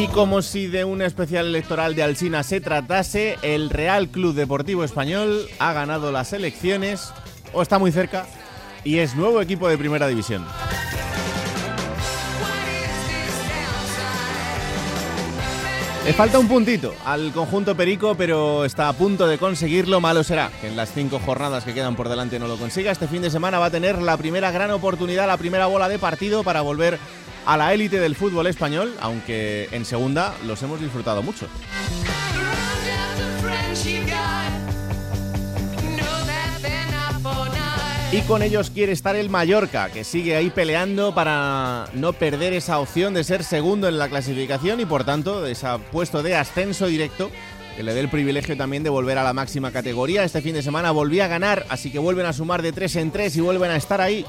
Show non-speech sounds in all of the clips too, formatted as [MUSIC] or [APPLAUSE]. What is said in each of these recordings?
Y como si de un especial electoral de Alsina se tratase, el Real Club Deportivo Español ha ganado las elecciones, o está muy cerca, y es nuevo equipo de Primera División. Le falta un puntito al conjunto Perico, pero está a punto de conseguirlo. Malo será que en las cinco jornadas que quedan por delante no lo consiga. Este fin de semana va a tener la primera gran oportunidad, la primera bola de partido para volver a la élite del fútbol español, aunque en segunda los hemos disfrutado mucho. Y con ellos quiere estar el Mallorca, que sigue ahí peleando para no perder esa opción de ser segundo en la clasificación y por tanto de ese puesto de ascenso directo que le dé el privilegio también de volver a la máxima categoría. Este fin de semana volví a ganar, así que vuelven a sumar de tres en tres y vuelven a estar ahí.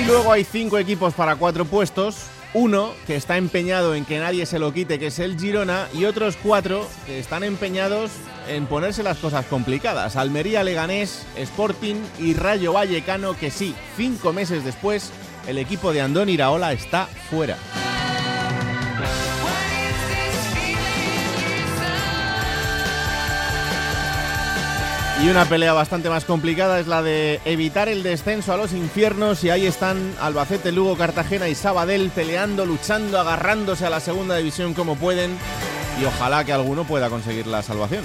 Y luego hay cinco equipos para cuatro puestos. Uno que está empeñado en que nadie se lo quite, que es el Girona, y otros cuatro que están empeñados en ponerse las cosas complicadas. Almería, Leganés, Sporting y Rayo Vallecano, que sí, cinco meses después, el equipo de Andón Iraola está fuera. Y una pelea bastante más complicada es la de evitar el descenso a los infiernos y ahí están Albacete, Lugo, Cartagena y Sabadell peleando, luchando, agarrándose a la segunda división como pueden y ojalá que alguno pueda conseguir la salvación.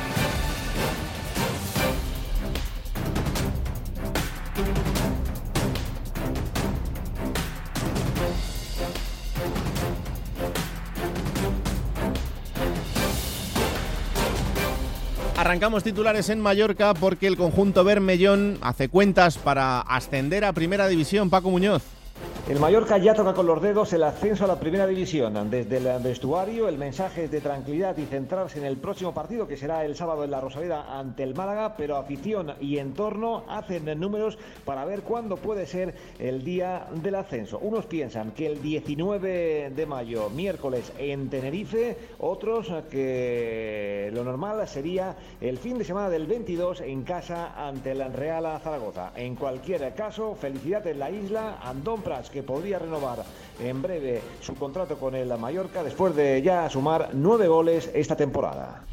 Arrancamos titulares en Mallorca porque el conjunto Bermellón hace cuentas para ascender a Primera División. Paco Muñoz. El Mallorca ya toca con los dedos el ascenso a la primera división. Desde el vestuario, el mensaje es de tranquilidad y centrarse en el próximo partido, que será el sábado en la Rosaleda ante el Málaga, pero afición y entorno hacen números para ver cuándo puede ser el día del ascenso. Unos piensan que el 19 de mayo, miércoles, en Tenerife, otros que lo normal sería el fin de semana del 22 en casa ante el Real Zaragoza. En cualquier caso, felicidad en la isla, Andón Que podría renovar en breve su contrato con el Mallorca después de ya sumar nueve goles esta temporada.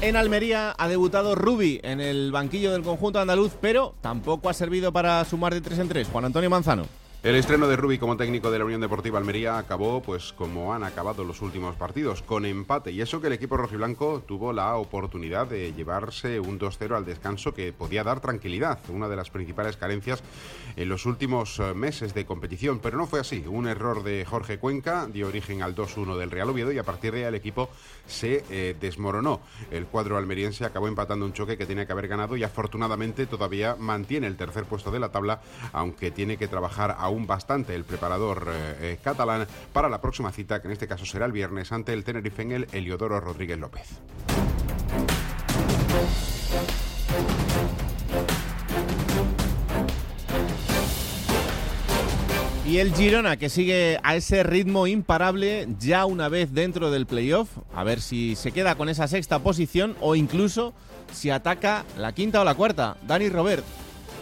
En Almería ha debutado Rubi en el banquillo del conjunto andaluz, pero tampoco ha servido para sumar de tres en tres. Juan Antonio Manzano. El estreno de Rubi como técnico de la Unión Deportiva Almería acabó pues como han acabado los últimos partidos, con empate. Y eso que el equipo rojiblanco tuvo la oportunidad de llevarse un 2-0 al descanso que podía dar tranquilidad, una de las principales carencias en los últimos eh, meses de competición. Pero no fue así. Un error de Jorge Cuenca dio origen al 2-1 del Real Oviedo y a partir de ahí el equipo se eh, desmoronó. El cuadro almeriense acabó empatando un choque que tenía que haber ganado y afortunadamente todavía mantiene el tercer puesto de la tabla, aunque tiene que trabajar a aún bastante el preparador eh, eh, catalán para la próxima cita, que en este caso será el viernes ante el Tenerife en el Heliodoro Rodríguez López. Y el Girona que sigue a ese ritmo imparable ya una vez dentro del playoff, a ver si se queda con esa sexta posición o incluso si ataca la quinta o la cuarta. Dani Robert.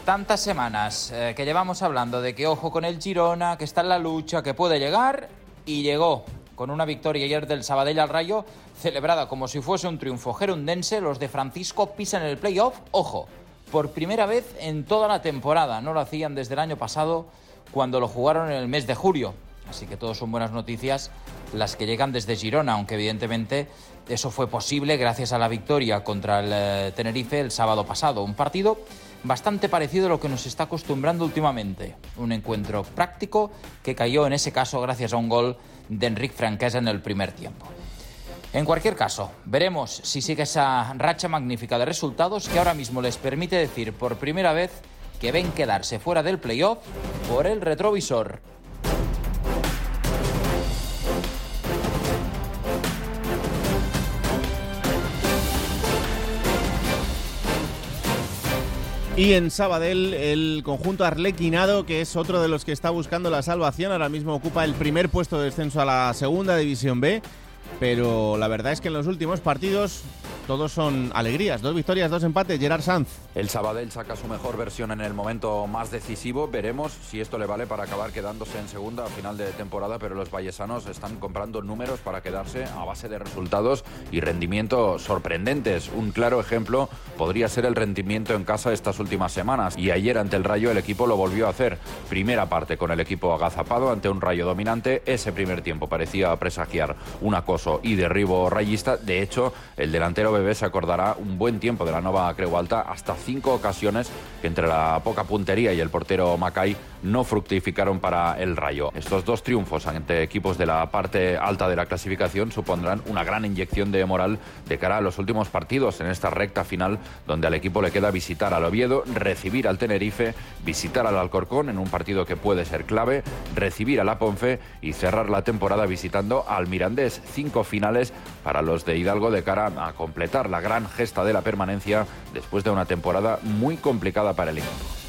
Tantas semanas eh, que llevamos hablando de que ojo con el Girona, que está en la lucha, que puede llegar, y llegó con una victoria ayer del Sabadell al Rayo, celebrada como si fuese un triunfo gerundense, los de Francisco pisan el playoff, ojo, por primera vez en toda la temporada, no lo hacían desde el año pasado cuando lo jugaron en el mes de julio. Así que todo son buenas noticias las que llegan desde Girona, aunque evidentemente eso fue posible gracias a la victoria contra el eh, Tenerife el sábado pasado. Un partido bastante parecido a lo que nos está acostumbrando últimamente. Un encuentro práctico que cayó en ese caso gracias a un gol de Enric Franquesa en el primer tiempo. En cualquier caso, veremos si sigue esa racha magnífica de resultados que ahora mismo les permite decir por primera vez que ven quedarse fuera del playoff por el retrovisor. Y en Sabadell, el conjunto arlequinado, que es otro de los que está buscando la salvación, ahora mismo ocupa el primer puesto de descenso a la segunda división B. Pero la verdad es que en los últimos partidos todos son alegrías. Dos victorias, dos empates. Gerard Sanz. El Sabadell saca su mejor versión en el momento más decisivo. Veremos si esto le vale para acabar quedándose en segunda a final de temporada, pero los vallesanos están comprando números para quedarse a base de resultados y rendimientos sorprendentes. Un claro ejemplo podría ser el rendimiento en casa estas últimas semanas. Y ayer ante el Rayo el equipo lo volvió a hacer. Primera parte con el equipo agazapado ante un Rayo dominante. Ese primer tiempo parecía presagiar un acoso y derribo rayista. De hecho, el delantero Bebé se acordará un buen tiempo de la nueva Creu Alta hasta cinco ocasiones que entre la poca puntería y el portero Macay no fructificaron para el Rayo. Estos dos triunfos ante equipos de la parte alta de la clasificación supondrán una gran inyección de moral de cara a los últimos partidos en esta recta final donde al equipo le queda visitar al Oviedo, recibir al Tenerife, visitar al Alcorcón en un partido que puede ser clave, recibir a la Ponfe y cerrar la temporada visitando al Mirandés. Cinco finales para los de Hidalgo de cara a completar la gran gesta de la permanencia después de una temporada muy complicada para el equipo.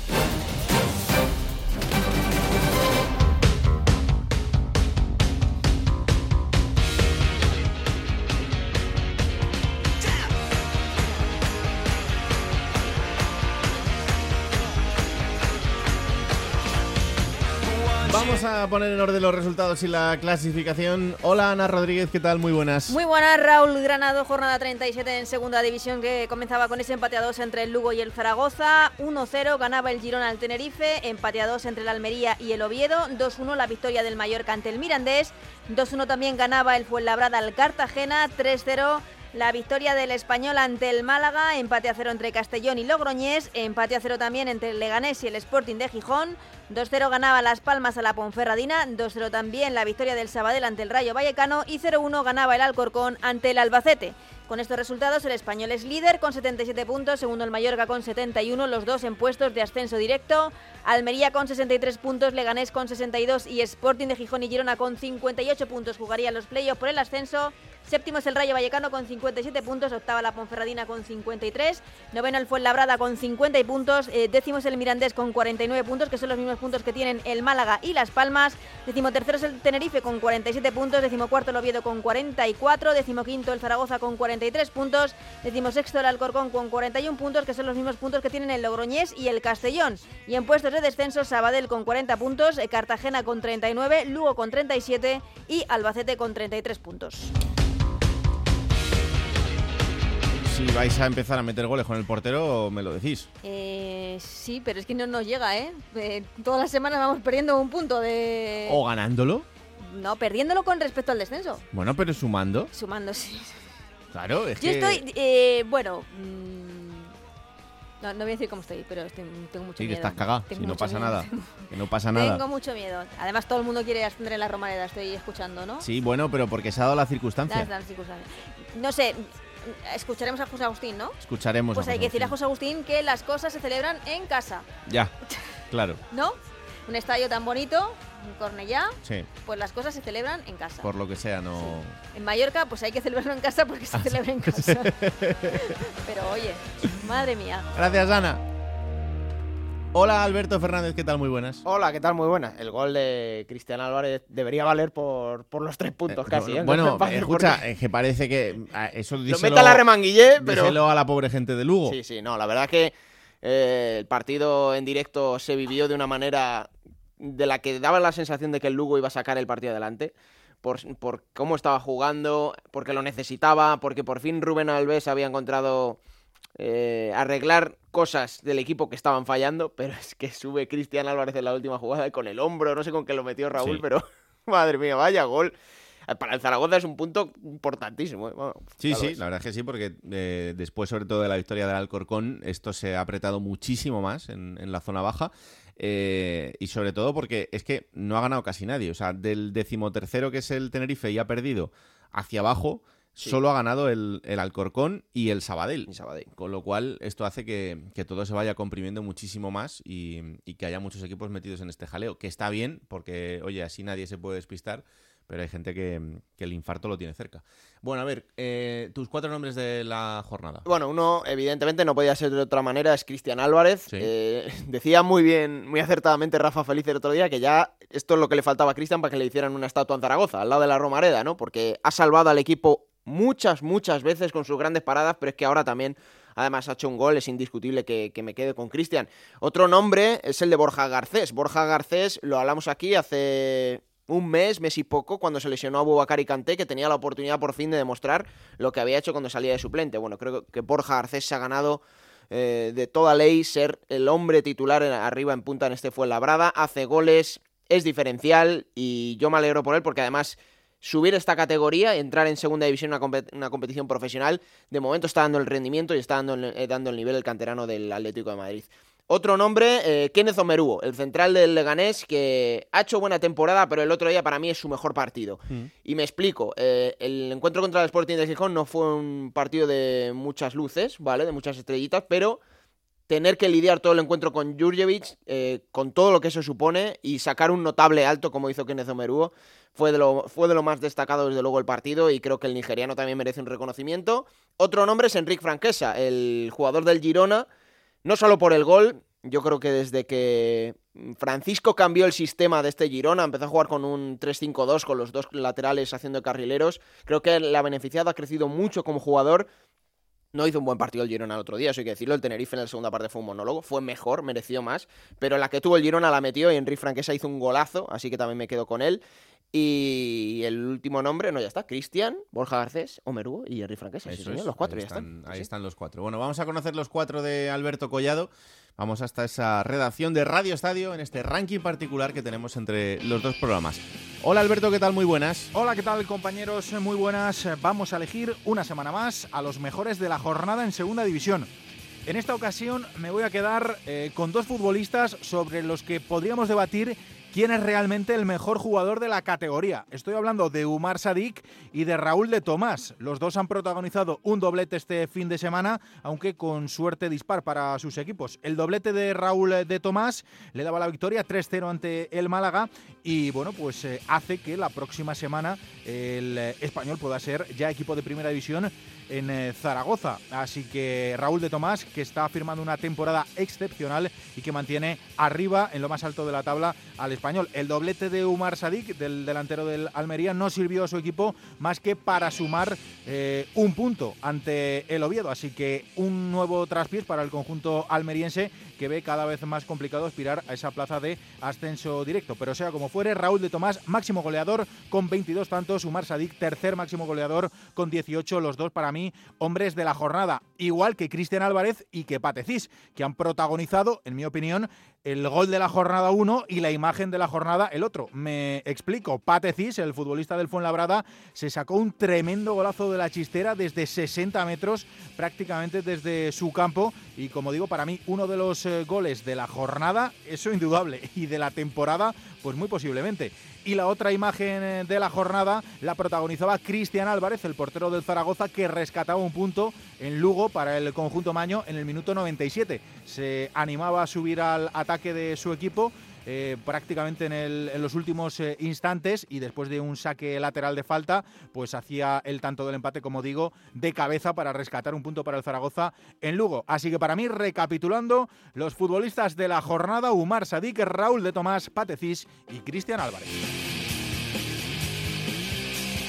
A poner en orden los resultados y la clasificación. Hola Ana Rodríguez, ¿qué tal? Muy buenas. Muy buenas, Raúl Granado, jornada 37 en segunda división que comenzaba con ese empate a dos entre el Lugo y el Zaragoza. 1-0 ganaba el Girona al Tenerife, empate a dos entre el Almería y el Oviedo. 2-1 la victoria del Mallorca ante el Mirandés. 2-1 también ganaba el Fuenlabrada al Cartagena. 3-0 la victoria del Español ante el Málaga, empate a cero entre Castellón y Logroñés, empate a cero también entre el Leganés y el Sporting de Gijón, 2-0 ganaba Las Palmas a la Ponferradina, 2-0 también la victoria del Sabadell ante el Rayo Vallecano y 0-1 ganaba el Alcorcón ante el Albacete. Con estos resultados, el español es líder con 77 puntos, segundo el Mallorca con 71, los dos en puestos de ascenso directo. Almería con 63 puntos, Leganés con 62 y Sporting de Gijón y Girona con 58 puntos jugarían los playoffs por el ascenso. Séptimo es el Rayo Vallecano con 57 puntos, octava la Ponferradina con 53, noveno el Fuenlabrada con 50 puntos, eh, décimo es el Mirandés con 49 puntos, que son los mismos puntos que tienen el Málaga y Las Palmas, décimo tercero es el Tenerife con 47 puntos, décimo cuarto el Oviedo con 44, décimo quinto el Zaragoza con 43 puntos, décimo sexto el Alcorcón con 41 puntos, que son los mismos puntos que tienen el Logroñés y el Castellón. Y en puestos de descenso, Sabadell con 40 puntos, eh, Cartagena con 39, Lugo con 37 y Albacete con 33 puntos. Si vais a empezar a meter goles con el portero, me lo decís. Eh, sí, pero es que no nos llega, ¿eh? Eh, Todas las semanas vamos perdiendo un punto de... O ganándolo. No, perdiéndolo con respecto al descenso. Bueno, pero sumando. Sumando, sí. Claro, es Yo que... estoy, eh, bueno... mm, No, no voy a decir cómo estoy, pero estoy- tengo mucho Sí, que miedo. estás cagado. Tengo Si no pasa miedo. nada. Que no pasa nada. Tengo mucho miedo. Además, todo el mundo quiere ascender en la Romareda, estoy escuchando, ¿no? Sí, bueno, pero porque se ha dado la circunstancia. Las- las circunstancias. No sé, escucharemos a José Agustín, ¿no? Escucharemos. Pues a hay que decirle a. José Agustín que las cosas se celebran en casa, Ya, [LAUGHS] claro. ¿no? Un estadio tan bonito, un Cornellá, Sí, pues las cosas se celebran en casa. por lo que sea, no... En Mallorca, pues hay que celebrarlo en casa porque Ah, se celebra en casa. [LAUGHS] Pero oye, madre mía. Gracias, Ana. Hola, Alberto Fernández, ¿qué tal? Muy buenas. Hola, ¿qué tal? Muy buena. El gol de Cristian Álvarez debería valer por, por los tres puntos casi. ¿eh? Bueno, No me parece escucha, porque es que parece que ah, eso Lo meta la remanguillé, pero... díselo a la pobre gente de Lugo. Sí, sí, no, la verdad que Eh, el partido en directo se vivió de una manera de la que daba la sensación de que el Lugo iba a sacar el partido adelante. Por, por cómo estaba jugando, porque lo necesitaba, porque por fin Rubén Alves había encontrado eh, arreglar cosas del equipo que estaban fallando, [LAUGHS] pero es que sube Cristian Álvarez en la última jugada con el hombro, no sé con qué lo metió Raúl, Sí. pero [LAUGHS] madre mía, vaya gol. Para el Zaragoza es un punto importantísimo. ¿eh? Bueno, Sí, sí, la verdad es que sí, porque eh, después, sobre todo de la victoria del Alcorcón, esto se ha apretado muchísimo más en, en la zona baja. eh, y sobre todo porque es que no ha ganado casi nadie. O sea, del decimotercero que es el Tenerife y ha perdido hacia abajo, Sí. solo ha ganado el, el Alcorcón y el Sabadell. Y Sabadell. Con lo cual, esto hace que, que todo se vaya comprimiendo muchísimo más y, y que haya muchos equipos metidos en este jaleo. Que está bien, porque, oye, así nadie se puede despistar, pero hay gente que, que el infarto lo tiene cerca. Bueno, a ver, eh, tus cuatro nombres de la jornada. Bueno, uno evidentemente no podía ser de otra manera, es Cristian Álvarez. Sí. Eh, [LAUGHS] decía muy bien, muy acertadamente Rafa Feliz el otro día que ya esto es lo que le faltaba a Cristian para que le hicieran una estatua en Zaragoza, al lado de la Romareda, ¿no? Porque ha salvado al equipo muchas, muchas veces con sus grandes paradas, pero es que ahora también, además, ha hecho un gol, es indiscutible que, que me quede con Cristian. Otro nombre es el de Borja Garcés. Borja Garcés, lo hablamos aquí hace un mes, mes y poco, cuando se lesionó a Boubacar y Kanté, que tenía la oportunidad por fin de demostrar lo que había hecho cuando salía de suplente. Bueno, creo que Borja Garcés se ha ganado eh, de toda ley ser el hombre titular en- arriba en punta en este Fuenlabrada, hace goles, es diferencial y yo me alegro por él porque además subir esta categoría, entrar en segunda división, una, compet- una competición profesional, de momento está dando el rendimiento y está dando, el- eh, dando el nivel el canterano del Atlético de Madrid. Otro nombre, eh, Kenneth Omeruo, el central del Leganés, que ha hecho buena temporada, pero el otro día para mí es su mejor partido. Y me explico, eh, el encuentro contra el Sporting de Gijón no fue un partido de muchas luces, ¿vale? De muchas estrellitas, pero tener que lidiar todo el encuentro con Jurjevic, eh, con todo lo que eso supone, y sacar un notable alto como hizo Kenneth Omeruo, fue de, lo, fue de lo más destacado desde luego el partido y creo que el nigeriano también merece un reconocimiento. Otro nombre es Enric Franquesa, el jugador del Girona, no solo por el gol, yo creo que desde que Francisco cambió el sistema de este Girona, empezó a jugar con un 3-5-2 con los dos laterales haciendo carrileros, creo que la beneficiado ha crecido mucho como jugador. No hizo un buen partido el Girona el otro día, eso hay que decirlo. El Tenerife en la segunda parte fue un monólogo, fue mejor, mereció más. Pero la que tuvo el Girona la metió y Enrique Franquesa hizo un golazo, así que también me quedo con él. Y el último nombre, no, ya está, Cristian, Borja Garcés, Omeruo y Enrique Franquesa. Sí, señor, los cuatro ahí ya están. Ahí sí. están los cuatro. Bueno, vamos a conocer los cuatro de Alberto Collado. Vamos hasta esa redacción de Radio Estadio en este ranking particular que tenemos entre los dos programas. Hola Alberto, ¿qué tal? Muy buenas. Hola, ¿qué tal compañeros? Muy buenas. Vamos a elegir una semana más a los mejores de la jornada en Segunda División. En esta ocasión me voy a quedar eh, con dos futbolistas sobre los que podríamos debatir quién es realmente el mejor jugador de la categoría. Estoy hablando de Umar Sadik y de Raúl de Tomás. Los dos han protagonizado un doblete este fin de semana, aunque con suerte dispar para sus equipos. El doblete de Raúl de Tomás le daba la victoria 3-0 ante el Málaga y bueno, pues eh, hace que la próxima semana el eh, español pueda ser ya equipo de primera división en eh, Zaragoza. Así que Raúl de Tomás, que está firmando una temporada excepcional y que mantiene arriba en lo más alto de la tabla al El doblete de Umar Sadik, del delantero del Almería, no sirvió a su equipo más que para sumar eh, un punto ante el Oviedo. Así que un nuevo traspiés para el conjunto almeriense que ve cada vez más complicado aspirar a esa plaza de ascenso directo. Pero sea como fuere, Raúl de Tomás, máximo goleador con 22 tantos, Umar Sadik, tercer máximo goleador con 18, los dos para mí hombres de la jornada, igual que Cristian Álvarez y que Patecís, que han protagonizado, en mi opinión, el gol de la jornada 1 y la imagen de la jornada el otro. Me explico, Patecís, el futbolista del Fuenlabrada, se sacó un tremendo golazo de la chistera desde 60 metros, prácticamente desde su campo, y como digo, para mí uno de los eh, goles de la jornada, eso indudable, [LAUGHS] y de la temporada, pues muy posiblemente. Y la otra imagen eh, de la jornada la protagonizaba Cristian Álvarez, el portero del Zaragoza, que rescataba un punto en Lugo para el conjunto maño en el minuto 97. Se animaba a subir al ataque de su equipo. Eh, prácticamente en, los últimos eh, instantes y después de un saque lateral de falta, pues hacía el tanto del empate, como digo, de cabeza para rescatar un punto para el Zaragoza en Lugo. Así que para mí, recapitulando, los futbolistas de la jornada, Umar Sadik, Raúl de Tomás, Patecís y Cristian Álvarez.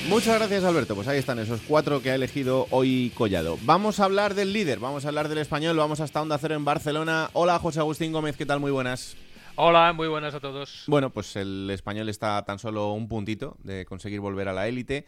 Muchas gracias, Alberto. Pues ahí están esos cuatro que ha elegido hoy Collado. Vamos a hablar del líder, vamos a hablar del español, vamos hasta Onda Cero en Barcelona. Hola, José Agustín Gómez, ¿qué tal? Muy buenas. Hola, muy buenas a todos. Bueno, pues el español está tan solo un puntito de conseguir volver a la élite.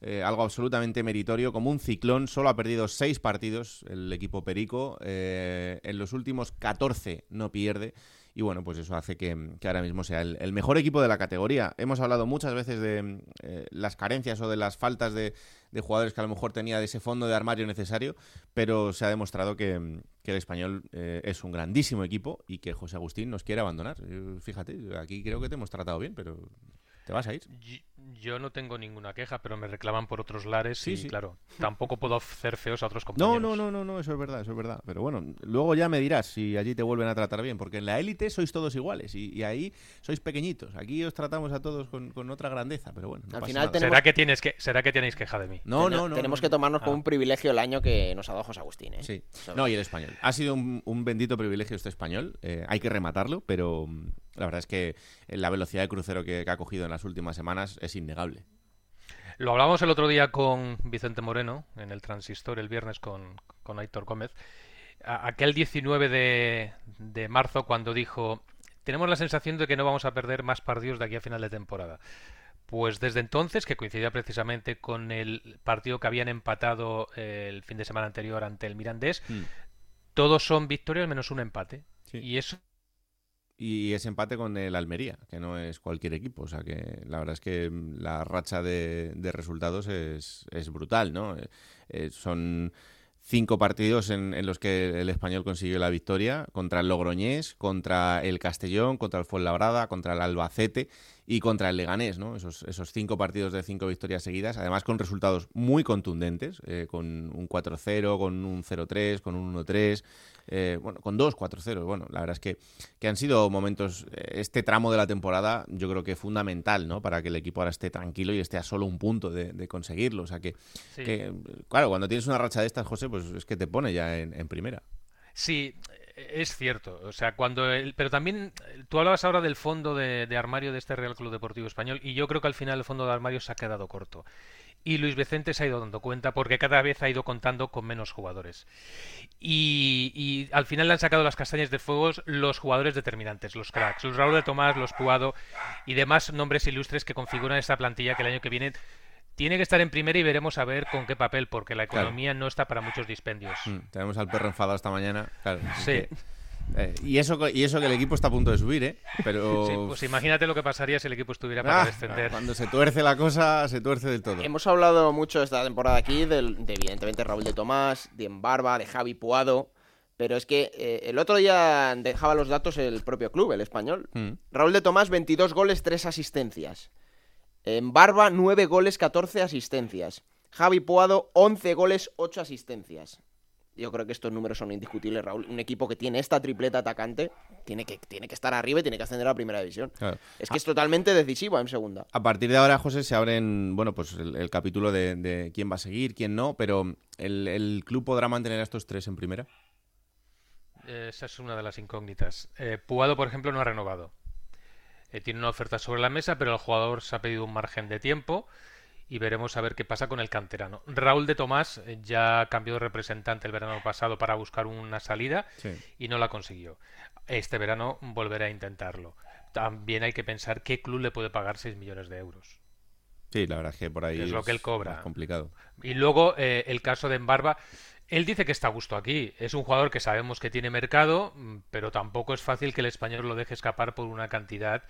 Eh, algo absolutamente meritorio, como un ciclón. Solo ha perdido seis partidos el equipo Perico. Eh, en los últimos 14 no pierde. Y bueno, pues eso hace que, ahora mismo sea el, mejor equipo de la categoría. Hemos hablado muchas veces de eh, las carencias o de las faltas de, jugadores que a lo mejor tenía de ese fondo de armario necesario, pero se ha demostrado que, el español es un grandísimo equipo y que José Agustín nos quiere abandonar. Fíjate, aquí creo que te hemos tratado bien, pero ¿te vas a ir? Yo no tengo ninguna queja, pero me reclaman por otros lares y, claro, tampoco puedo hacer feos a otros compañeros. No, no, no, no, eso es verdad, eso es verdad. Pero bueno, luego ya me dirás si allí te vuelven a tratar bien, porque en la élite sois todos iguales y, ahí sois pequeñitos. Aquí os tratamos a todos con, otra grandeza, pero bueno. Al final ¿Será, que tienes que, ¿Será que tenéis queja de mí? No, no, no. Tenemos que tomarnos como ah. un privilegio el año que nos ha dado José Agustín. ¿eh? Sí. No, y el español. Ha sido un, bendito privilegio este español. Eh, hay que rematarlo, pero la verdad es que la velocidad de crucero que ha cogido en las últimas semanas es innegable. Lo hablamos el otro día con Vicente Moreno en el Transistor, el viernes con, con Aitor Gómez. aquel 19 de, de marzo cuando dijo, tenemos la sensación de que no vamos a perder más partidos de aquí a final de temporada. Pues desde entonces, que coincidía precisamente con el partido que habían empatado el fin de semana anterior ante el Mirandés, mm. todos son victorias menos un empate. Y eso y ese empate con el Almería, que no es cualquier equipo. O sea que la verdad es que la racha de, resultados es, es, brutal, ¿no? Eh, eh, son cinco partidos en, en, los que el español consiguió la victoria contra el Logroñés, contra el Castellón, contra el Fuenlabrada, contra el Albacete y contra el Leganés, ¿no? Esos, esos cinco partidos de cinco victorias seguidas, además con resultados muy contundentes, eh, con un 4-0, con un 0-3, con un 1-3, eh, bueno, con dos 4-0. Bueno, la verdad es que, que han sido momentos, eh, este tramo de la temporada, yo creo que fundamental, ¿no? Para que el equipo ahora esté tranquilo y esté a solo un punto de, conseguirlo. O sea que, claro, cuando tienes una racha de estas, José, pues es que te pone ya en, en primera. Sí, es cierto, o sea, cuando pero también tú hablabas ahora del fondo de, armario de este Real Club Deportivo Español y yo creo que al final el fondo de armario se ha quedado corto. Y Luis Vicente se ha ido dando cuenta porque cada vez ha ido contando con menos jugadores. Y, al final le han sacado las castañas de fuego los jugadores determinantes, los cracks, los Raúl de Tomás, los Puado y demás nombres ilustres que configuran esta plantilla que el año que viene tiene que estar en primera y veremos a ver con qué papel, porque la economía no está para muchos dispendios. Mm, tenemos al perro enfadado esta mañana. sí. Eh, y, eso, y eso que el equipo está a punto de subir, ¿eh? Pero... [LAUGHS] pues imagínate lo que pasaría si el equipo estuviera para ah, descender. Cuando se tuerce la cosa, se tuerce del todo. Hemos hablado mucho esta temporada aquí de, evidentemente, Raúl de Tomás, de Embarba, de Javi Puado. Pero es que eh, el otro día dejaba los datos el propio club, el español. Mm. Raúl de Tomás, 22 goles, 3 asistencias. En Barba, 9 goles, 14 asistencias. Javi Puado, 11 goles, 8 asistencias. Yo creo que estos números son indiscutibles, Raúl. Un equipo que tiene esta tripleta atacante tiene que, tiene que estar arriba y tiene que ascender a la primera división. Es que es totalmente decisivo en segunda. A partir de ahora, José, se abren bueno, pues el, capítulo de, quién va a seguir, quién no, pero ¿el, club podrá mantener a estos tres en primera? Esa es una de las incógnitas. Eh, Puado, por ejemplo, no ha renovado. Eh, tiene una oferta sobre la mesa, pero el jugador se ha pedido un margen de tiempo y veremos a ver qué pasa con el canterano. Raúl de Tomás eh, ya cambió de representante el verano pasado para buscar una salida y no la consiguió. Este verano volverá a intentarlo. También hay que pensar qué club le puede pagar 6 millones de euros. Sí, la verdad es que por ahí es, lo que él cobra. complicado. Y luego eh, el caso de Embarba él dice que está a gusto aquí. Es un jugador que sabemos que tiene mercado, mm, pero tampoco es fácil que el español lo deje escapar por una cantidad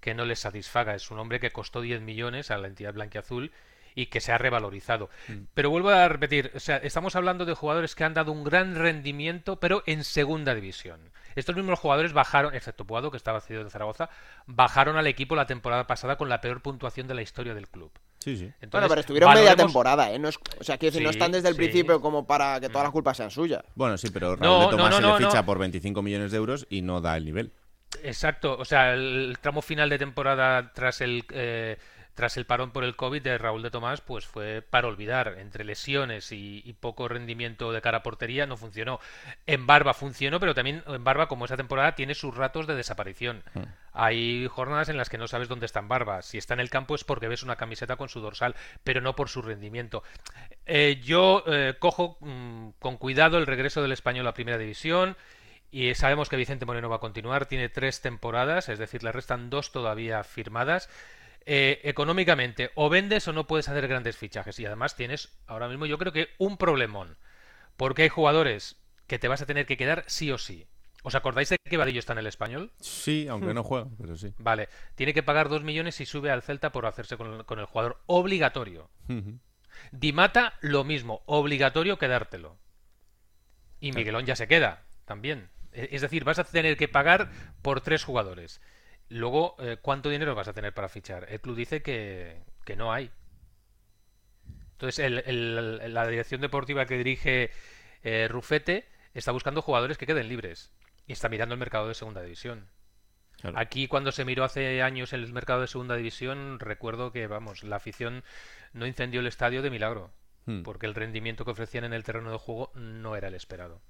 que no le satisfaga. Es un hombre que costó 10 millones a la entidad blanquiazul y que se ha revalorizado. Mm. Pero vuelvo a repetir, o sea, estamos hablando de jugadores que han dado un gran rendimiento, pero en segunda división. Estos mismos jugadores bajaron, excepto Puado, que estaba cedido de Zaragoza, bajaron al equipo la temporada pasada con la peor puntuación de la historia del club. Sí, sí. bueno, pero estuvieron media temporada, ¿eh? No o sea, quiero decir, no están desde el principio como para que todas las culpas sean suyas. Bueno, sí, pero Raúl de Tomás se le ficha por 25 millones de euros y no da el nivel. Exacto, o sea, el, tramo final de temporada tras el... Eh, tras el parón por el COVID de Raúl de Tomás, pues fue para olvidar. Entre lesiones y, poco rendimiento de cara a portería no funcionó. En Barba funcionó, pero también en Barba, como esa temporada, tiene sus ratos de desaparición. Mm. Hay jornadas en las que no sabes dónde está en Barba. Si está en el campo es porque ves una camiseta con su dorsal, pero no por su rendimiento. Eh, yo eh, cojo mm, con cuidado el regreso del español a Primera División. Y sabemos que Vicente Moreno va a continuar, tiene tres temporadas, es decir, le restan dos todavía firmadas. Eh, económicamente, o vendes o no puedes hacer grandes fichajes. Y además tienes ahora mismo yo creo que un problemón. Porque hay jugadores que te vas a tener que quedar sí o sí. ¿Os acordáis de que Vadillo está en el español? Sí, aunque no juega, pero sí. Vale, tiene que pagar dos millones y sube al Celta por hacerse con el, jugador obligatorio. Dimata, lo mismo, obligatorio quedártelo. Y Miguelón ya se queda, también. E, es decir, vas a tener que pagar por tres jugadores. Luego, eh, ¿cuánto dinero vas a tener para fichar? El club dice que, no hay. Entonces, la dirección deportiva que dirige eh, Rufete está buscando jugadores que queden libres y está mirando el mercado de segunda división. Aquí, cuando se miró hace años el mercado de segunda división, recuerdo que, vamos, la afición no incendió el estadio de milagro, hmm. porque el rendimiento que ofrecían en el terreno de juego no era el esperado.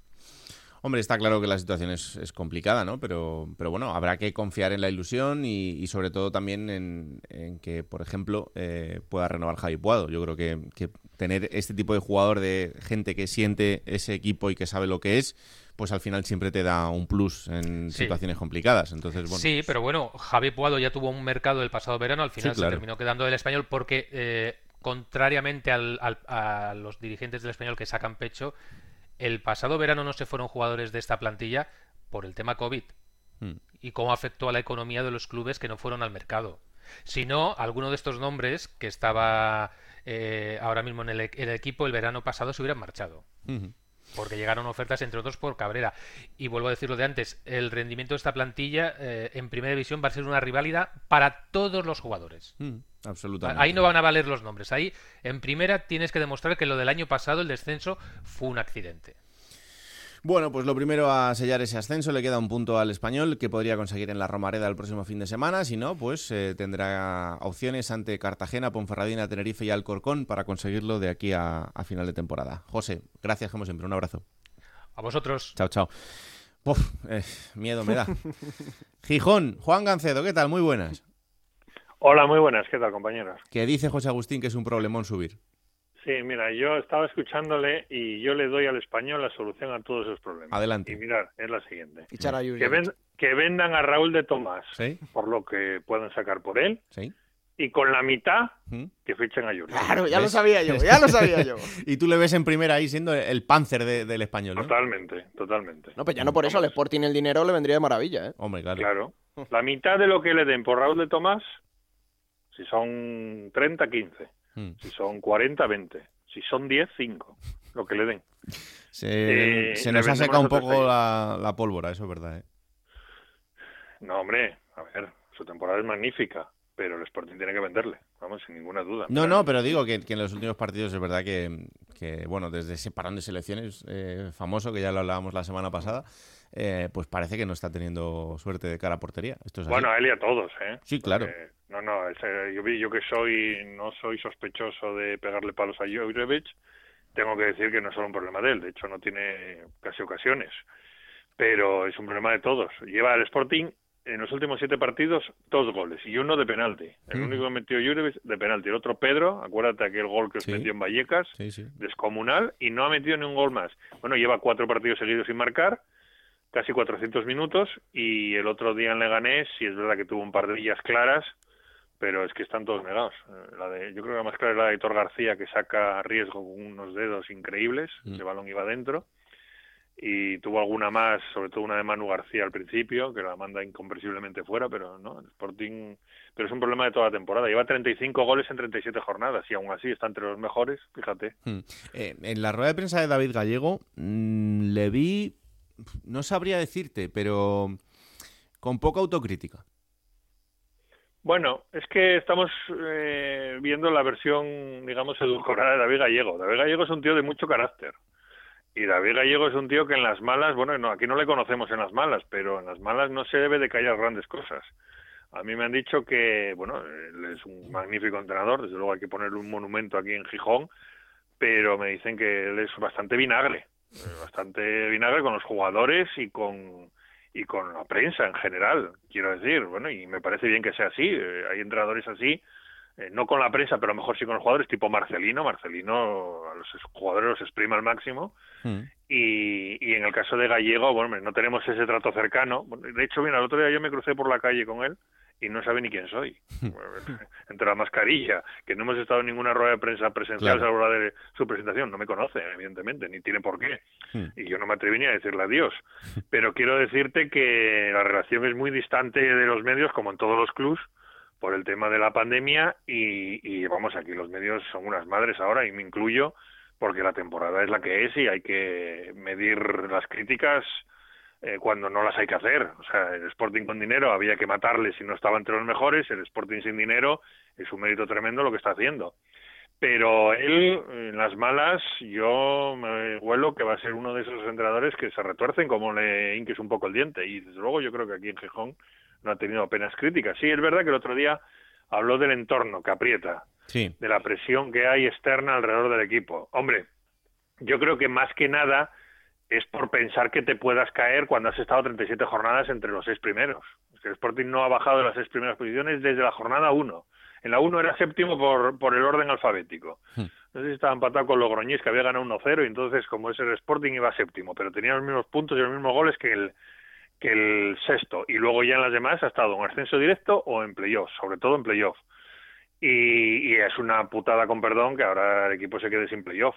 Hombre, está claro que la situación es, complicada, ¿no? Pero, pero bueno, habrá que confiar en la ilusión y, sobre todo también en, que, por ejemplo, eh, pueda renovar Javi Puado. Yo creo que, tener este tipo de jugador, de gente que siente ese equipo y que sabe lo que es, pues al final siempre te da un plus en situaciones complicadas. Entonces, bueno. Sí, pero bueno, Javi Puado ya tuvo un mercado el pasado verano, al final se terminó quedando del español porque, eh, contrariamente a los dirigentes del español que sacan pecho, el pasado verano no se fueron jugadores de esta plantilla por el tema COVID hmm. y cómo afectó a la economía de los clubes que no fueron al mercado. Si no, alguno de estos nombres que estaba eh, ahora mismo en el, equipo el verano pasado se hubieran marchado. Porque llegaron ofertas, entre otros, por Cabrera. Y vuelvo a decirlo de antes, el rendimiento de esta plantilla eh, en primera división va a ser una rivalidad para todos los jugadores. Hmm. Absolutamente. Ahí no van a valer los nombres. Ahí, en primera, tienes que demostrar que lo del año pasado, el descenso, fue un accidente. Bueno, pues lo primero a sellar ese ascenso le queda un punto al español que podría conseguir en la Romareda el próximo fin de semana. Si no, pues eh, tendrá opciones ante Cartagena, Ponferradina, Tenerife y Alcorcón para conseguirlo de aquí a, final de temporada. José, gracias como siempre. Un abrazo. A vosotros. Chao, chao. Eh, miedo me da. [LAUGHS] Gijón, Juan Gancedo, ¿qué tal? Muy buenas. Hola, muy buenas. ¿Qué tal, compañeros? Que dice José Agustín que es un problemón subir. Sí, mira, yo estaba escuchándole y yo le doy al español la solución a todos esos problemas. Adelante. Y mirar, es la siguiente. que, que, vendan a Raúl de Tomás por lo que puedan sacar por él. Sí. Y con la mitad que fichen a Yuri. Claro, ya lo sabía yo, ya lo sabía yo. [LAUGHS] y tú le ves en primera ahí siendo el panzer del español, ¿no? Totalmente, totalmente. No, pues ya no por eso, al Sporting el dinero le vendría de maravilla, ¿eh? Hombre, claro. Claro. [LAUGHS] La mitad de lo que le den por Raúl de Tomás si son 30, 15. Hmm. Si son 40, 20. Si son 10, 5. Lo que le den. Se, eh, nos ha secado un poco la, pólvora, eso es verdad. ¿eh? No, hombre, a ver, su temporada es magnífica, pero el Sporting tiene que venderle, vamos, sin ninguna duda. No, no, pero digo que, en los últimos partidos es verdad que, bueno, desde ese parón de selecciones eh, famoso, que ya lo hablábamos la semana pasada, eh, pues parece que no está teniendo suerte de cara a portería. Esto es bueno, a él y a todos, ¿eh? Sí, claro. no, no, yo, yo que soy, no soy sospechoso de pegarle palos a Jurevich, tengo que decir que no es solo un problema de él, de hecho no tiene casi ocasiones, pero es un problema de todos. Lleva al Sporting en los últimos siete partidos dos goles y uno de penalti. El único que metió Jurevich de penalti. El otro Pedro, acuérdate aquel gol que os metió en Vallecas, descomunal, y no ha metido ni un gol más. Bueno, lleva cuatro partidos seguidos sin marcar casi 400 minutos y el otro día en Leganés sí es verdad que tuvo un par de villas claras pero es que están todos negados eh, la de, yo creo que la más clara es la de Hitor García que saca a riesgo con unos dedos increíbles mm. el balón iba dentro y tuvo alguna más, sobre todo una de Manu García al principio, que la manda incomprensiblemente fuera, pero no, el Sporting, pero es un problema de toda la temporada. Lleva 35 goles en 37 jornadas y aún así está entre los mejores, fíjate. Mm. Eh, en la rueda de prensa de David Gallego mm, le vi no sabría decirte, pero con poca autocrítica. Bueno, es que estamos eh, viendo la versión, digamos, edulcorada de David Gallego. David Gallego es un tío de mucho carácter. Y David Gallego es un tío que en las malas, bueno, no, aquí no le conocemos en las malas, pero en las malas no se debe de callar grandes cosas. A mí me han dicho que, bueno, él es un magnífico entrenador, desde luego hay que ponerle un monumento aquí en Gijón, pero me dicen que él es bastante vinagre, bastante vinagre con los jugadores y con y con la prensa en general, quiero decir, bueno, y me parece bien que sea así, eh, hay entrenadores así, eh, no con la prensa, pero a lo mejor sí con los jugadores, tipo Marcelino, Marcelino a los jugadores los exprime al máximo, Mm. y, y en el caso de Gallego, bueno, no tenemos ese trato cercano, de hecho, mira, el otro día yo me crucé por la calle con él, y no sabe ni quién soy. [LAUGHS] Entre la mascarilla, que no hemos estado en ninguna rueda de prensa presencial Claro. a la hora de su presentación. No me conoce, evidentemente, ni tiene por qué. Hmm. Y yo no me atreví ni a decirle adiós. Pero quiero decirte que la relación es muy distante de los medios, como en todos los clubs, por el tema de la pandemia. Y, y vamos, aquí los medios son unas madres ahora, y me incluyo, porque la temporada es la que es y hay que medir las críticas eh, cuando no las hay que hacer. O sea, el Sporting con dinero había que matarle si no estaba entre los mejores, el Sporting sin dinero es un mérito tremendo lo que está haciendo. Pero él, en las malas, yo me huelo que va a ser uno de esos entrenadores que se retuercen como le hinques un poco el diente. Y desde luego yo creo que aquí en Gijón no ha tenido apenas críticas. Sí, es verdad que el otro día habló del entorno que aprieta, Sí. de la presión que hay externa alrededor del equipo. Hombre, yo creo que más que nada es por pensar que te puedas caer cuando has estado 37 jornadas entre los seis primeros. Es que el Sporting no ha bajado de las seis primeras posiciones desde la jornada 1. En la 1 era séptimo por, por el orden alfabético. No sé si estaba empatado con Logroñés, que había ganado 1-0, y entonces, como es el Sporting, iba séptimo, pero tenía los mismos puntos y los mismos goles que el, que el sexto. Y luego ya en las demás ha estado en ascenso directo o en playoff, sobre todo en playoff. Y, y es una putada, con perdón, que ahora el equipo se quede sin playoff.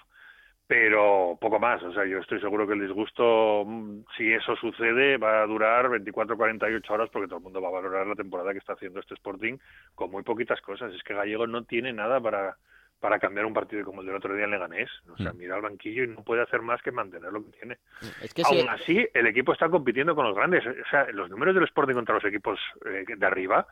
Pero poco más, o sea, yo estoy seguro que el disgusto, mm, si eso sucede, va a durar 24-48 horas porque todo el mundo va a valorar la temporada que está haciendo este Sporting con muy poquitas cosas. Es que Gallego no tiene nada para, para cambiar un partido como el del otro día en Leganés. O sea, mira al banquillo y no puede hacer más que mantener lo que tiene. Es que si- Aún así, el equipo está compitiendo con los grandes. O sea, los números del Sporting contra los equipos eh, de arriba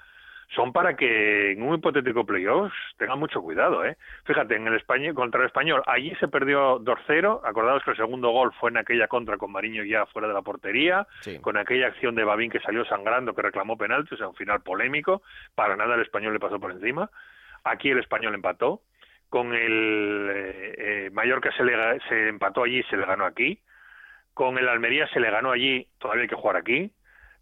son para que en un hipotético playoffs tengan mucho cuidado, ¿eh? Fíjate, en el español, contra el español, allí se perdió 2-0. Acordaos que el segundo gol fue en aquella contra con Mariño ya fuera de la portería, Sí. con aquella acción de Babín que salió sangrando, que reclamó penalti, o sea, un final polémico. Para nada el español le pasó por encima. Aquí el español empató. Con el eh, eh, Mallorca se, le, se empató allí, se le ganó aquí. Con el Almería se le ganó allí, todavía hay que jugar aquí.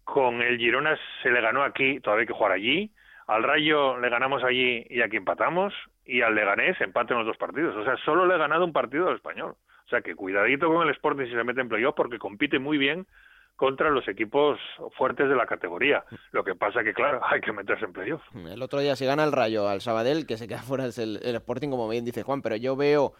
Con el Girona se le ganó aquí, todavía hay que jugar allí. Al Rayo le ganamos allí y aquí empatamos. Y al Leganés empate en los dos partidos. O sea, solo le ha ganado un partido al español. O sea, que cuidadito con el Sporting si se mete en playoff porque compite muy bien contra los equipos fuertes de la categoría. Lo que pasa que, claro, [LAUGHS] hay que meterse en playoff. El otro día si gana el Rayo al Sabadell, que se queda [LAUGHS] fuera el, el Sporting, como bien dice Juan, pero yo veo,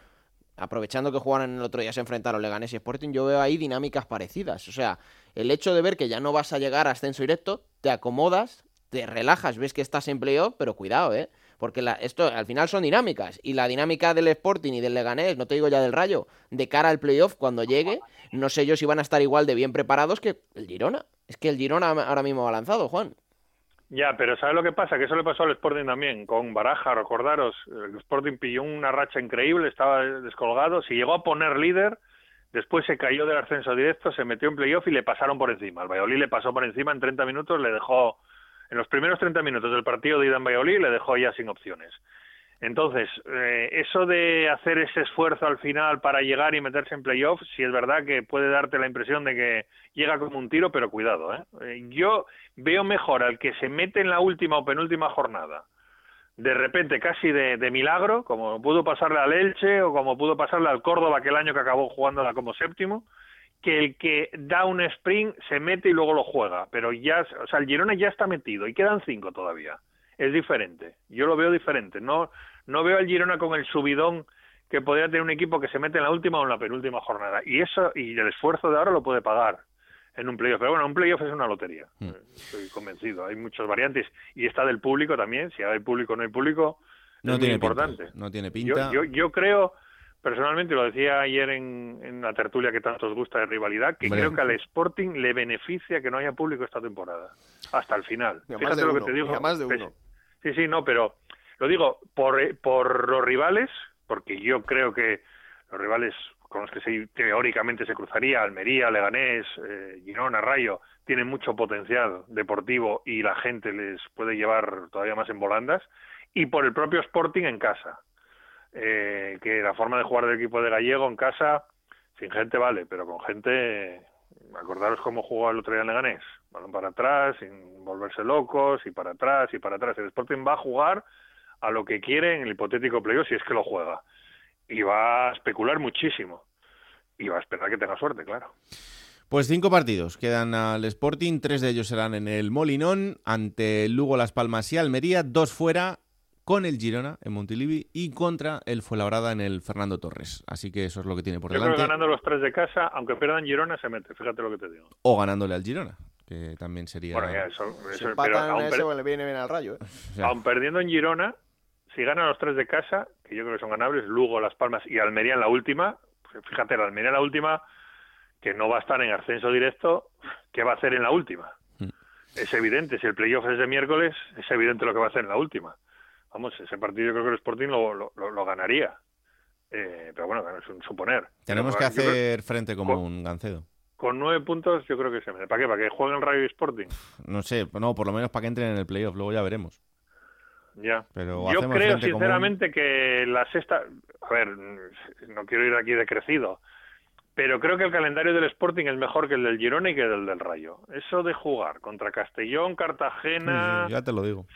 aprovechando que jugaron el otro día, se enfrentaron Leganés y Sporting, yo veo ahí dinámicas parecidas. O sea, el hecho de ver que ya no vas a llegar a ascenso directo, te acomodas, te relajas, ves que estás en playoff, pero cuidado, ¿eh? Porque esto al final son dinámicas. Y la dinámica del Sporting y del Leganés, no te digo ya del Rayo, de cara al playoff, cuando llegue, no sé yo si van a estar igual de bien preparados que el Girona. Es que el Girona ahora mismo ha lanzado, Juan. Ya, pero ¿sabes lo que pasa? Que eso le pasó al Sporting también, con Baraja, recordaros, el Sporting pilló una racha increíble, estaba descolgado, se llegó a poner líder, después se cayó del ascenso directo, se metió en playoff y le pasaron por encima. El Valladolid le pasó por encima en 30 minutos, le dejó, en los primeros 30 minutos del partido de ida en le dejó ya sin opciones. Entonces, eh, eso de hacer ese esfuerzo al final para llegar y meterse en playoff, sí es verdad que puede darte la impresión de que llega como un tiro, pero cuidado. ¿eh? Eh, yo veo mejor al que se mete en la última o penúltima jornada, de repente casi de, milagro, como pudo pasarle al Elche o como pudo pasarle al Córdoba aquel año que acabó jugándola como séptimo, que el que da un sprint se mete y luego lo juega. Pero ya, o sea, el Girona ya está metido y quedan cinco todavía es diferente. Yo lo veo diferente. No, no veo al Girona con el subidón que podría tener un equipo que se mete en la última o en la penúltima jornada. Y eso, y el esfuerzo de ahora lo puede pagar en un playoff. Pero bueno, un playoff es una lotería. Eh, Estoy convencido. Hay muchas variantes. Y está del público también. Si hay público o no hay público, No es muy tiene importante. pinta. No tiene Yo, pinta. yo, yo creo, personalmente, lo decía ayer en, en la tertulia que tanto os gusta de rivalidad, que Hombre. creo que al Sporting le beneficia que no haya público esta temporada. Hasta el final. Y a más Fíjate de lo uno, que te digo. y a más de uno. Sí, sí, no, pero lo digo por, eh, por los rivales, porque yo creo que los rivales con los que se, teóricamente se cruzaría, Almería, Leganés, eh, Girona, Rayo, tienen mucho potencial deportivo y la gente les puede llevar todavía más en volandas, y por el propio Sporting en casa, eh, que la forma de jugar del equipo de Gallego en casa, sin gente vale, pero con gente, acordaros cómo jugó el otro día en Leganés, balón para atrás, sin volverse locos, y para atrás, y para atrás. El Sporting va a jugar a lo que quiere en el hipotético playoff si es que lo juega. Y va a especular muchísimo. Y va a esperar que tenga suerte, claro. Pues cinco partidos quedan al Sporting, tres de ellos serán en el Molinón, ante Lugo, Las Palmas y Almería, dos fuera con el Girona en Montilivi y contra el Fuenlabrada en el Fernando Torres. Así que eso es lo que tiene por Yo delante. creo que ganando los tres de casa, aunque pierdan Girona, se mete. Fíjate lo que te digo. O ganándole al Girona, que también sería... Bueno, ya, eso, Si pero aún, ese, per- bueno, le viene bien al rayo. ¿eh? [LAUGHS] o sea, aún perdiendo en Girona, si ganan los tres de casa, que yo creo que son ganables, Lugo, Las Palmas y Almería en la última, pues fíjate, la Almería en la última, que no va a estar en ascenso directo, ¿qué va a hacer en la última? Mm. Es evidente, si el playoff es de miércoles, es evidente lo que va a hacer en la última. Vamos, ese partido yo creo que el Sporting lo, lo, lo- lo ganaría. Eh, pero bueno, es un suponer. tenemos que creo- hacer frente como con- un Gancedo. con nueve puntos yo creo que se mete. ¿Para qué? ¿Para que jueguen Rayo Sporting? No sé, no, por lo menos para que entren en el playoff, luego ya veremos. Ya. Pero Yo creo común. sinceramente que la sexta, a ver, no quiero ir aquí de crecido, pero creo que el calendario del Sporting es mejor que el del Girona y que el del Rayo. Eso de jugar contra Castellón, Cartagena, Sí, sí, ya te lo digo.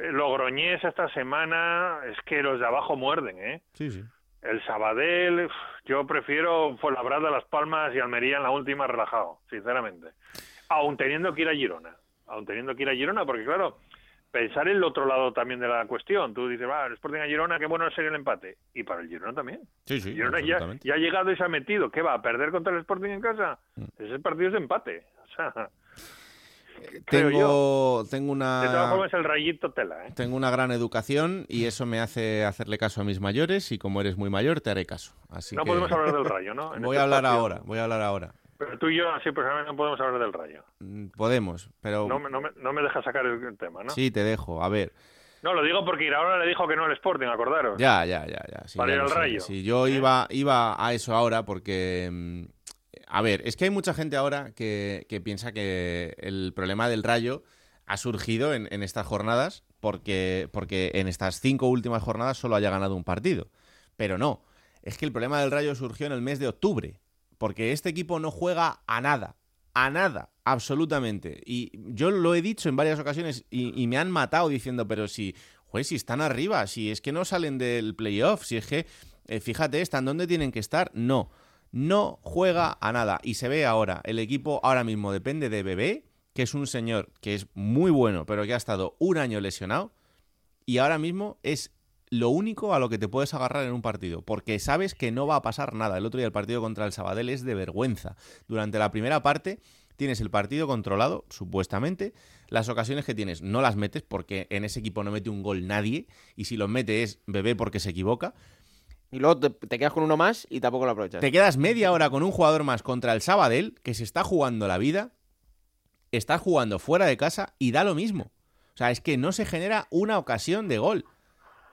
eh, Logroñés esta semana, es que los de abajo muerden, ¿eh? Sí, sí. El Sabadell, yo prefiero Fuenlabrada, Las Palmas y Almería en la última relajado, sinceramente. Aún teniendo que ir a Girona, aún teniendo que ir a Girona, porque claro, pensar en el otro lado también de la cuestión. Tú dices, va, el Sporting a Girona, qué bueno sería el empate. Y para el Girona también. Sí, sí, Girona ya, ha llegado y se ha metido. ¿Qué va? ¿A perder contra el Sporting en casa? Mm. Ese partido es de empate. O sea, creo Tengo, tengo de todas una... formas el rayito tela, ¿eh? Tengo una gran educación y eso me hace hacerle caso a mis mayores y como eres muy mayor te haré caso. Así No que podemos hablar del [LAUGHS] Rayo, ¿no? En voy este a hablar espacio. ahora, voy a hablar ahora. Pero tú y yo, así personalmente, no podemos hablar del Rayo. Mm, Podemos, pero No me, no me, no me deja sacar el tema, ¿no? sí te dejo. A ver, No, lo digo porque ahora le dijo que no al Sporting, acordaros. ya, ya, ya, ya. sí, Para ir al. Rayo. Sí, yo ¿Eh? iba, iba a eso ahora porque, mm, a ver, es que hay mucha gente ahora que, que piensa que el problema del Rayo ha surgido en, en estas jornadas porque, porque en estas cinco últimas jornadas solo haya ganado un partido. Pero no, es que el problema del Rayo surgió en el mes de octubre, porque este equipo no juega a nada, a nada, absolutamente. Y yo lo he dicho en varias ocasiones y, me han matado diciendo, pero si, joder, si están arriba, si es que no salen del playoff, si es que, eh, fíjate, están donde tienen que estar, no. No juega a nada. Y se ve ahora, el equipo ahora mismo depende de Bebé, que es un señor que es muy bueno, pero que ha estado un año lesionado. Y ahora mismo es lo único a lo que te puedes agarrar en un partido, porque sabes que no va a pasar nada. El otro día el partido contra el Sabadell es de vergüenza. Durante la primera parte tienes el partido controlado, supuestamente. Las ocasiones que tienes no las metes porque en ese equipo no mete un gol nadie y si los mete es bebé porque se equivoca. Y luego te, te quedas con uno más y tampoco lo aprovechas. Te quedas media hora con un jugador más contra el Sabadell que se está jugando la vida, está jugando fuera de casa y da lo mismo. O sea, es que no se genera una ocasión de gol.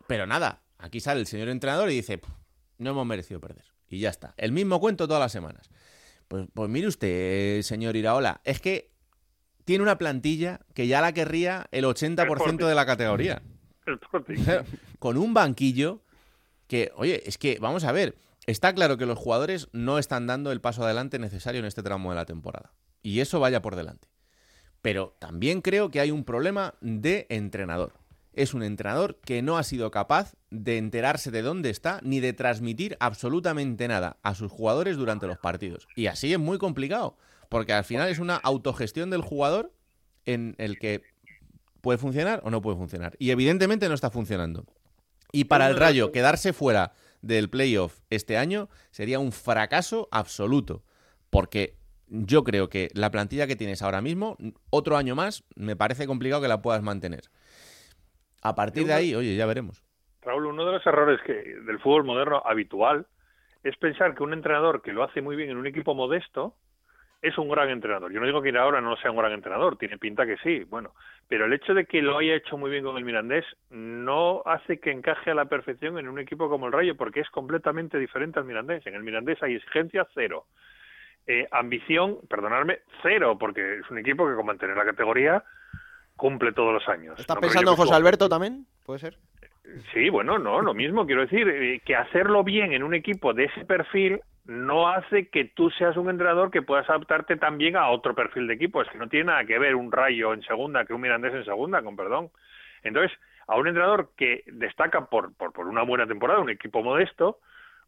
Pero nada, aquí sale el señor entrenador y dice, "Pff, no hemos merecido perder. Y ya está. El mismo cuento todas las semanas. Pues, pues mire usted, señor Iraola, es que tiene una plantilla que ya la querría el 80% de la categoría. [LAUGHS] [LAUGHS] Con un banquillo que, oye, es que, vamos a ver, está claro que los jugadores no están dando el paso adelante necesario en este tramo de la temporada. Y eso vaya por delante. Pero también creo que hay un problema de entrenador. Es un entrenador que no ha sido capaz de enterarse de dónde está ni de transmitir absolutamente nada a sus jugadores durante los partidos. Y así es muy complicado, porque al final es una autogestión del jugador en el que puede funcionar o no puede funcionar. Y evidentemente no está funcionando. Y para el Rayo quedarse fuera del playoff este año sería un fracaso absoluto, porque yo creo que la plantilla que tienes ahora mismo, otro año más, me parece complicado que la puedas mantener. A partir de ahí, oye, ya veremos. Raúl, uno de los errores que del fútbol moderno habitual es pensar que un entrenador que lo hace muy bien en un equipo modesto es un gran entrenador. Yo no digo que Iraola no sea un gran entrenador, tiene pinta que sí, bueno, pero el hecho de que lo haya hecho muy bien con el Mirandés no hace que encaje a la perfección en un equipo como el Rayo, porque es completamente diferente al Mirandés. En el Mirandés hay exigencia cero. Eh, ambición, perdonadme, cero, porque es un equipo que con mantener la categoría cumple todos los años. ¿Estás No creo pensando en José Alberto también? ¿Puede ser? Sí, bueno, no, lo mismo, quiero decir, eh, que hacerlo bien en un equipo de ese perfil no hace que tú seas un entrenador que puedas adaptarte también a otro perfil de equipo. Es que no tiene nada que ver un rayo en segunda que un mirandés en segunda, con perdón. Entonces, a un entrenador que destaca por, por, por una buena temporada, un equipo modesto,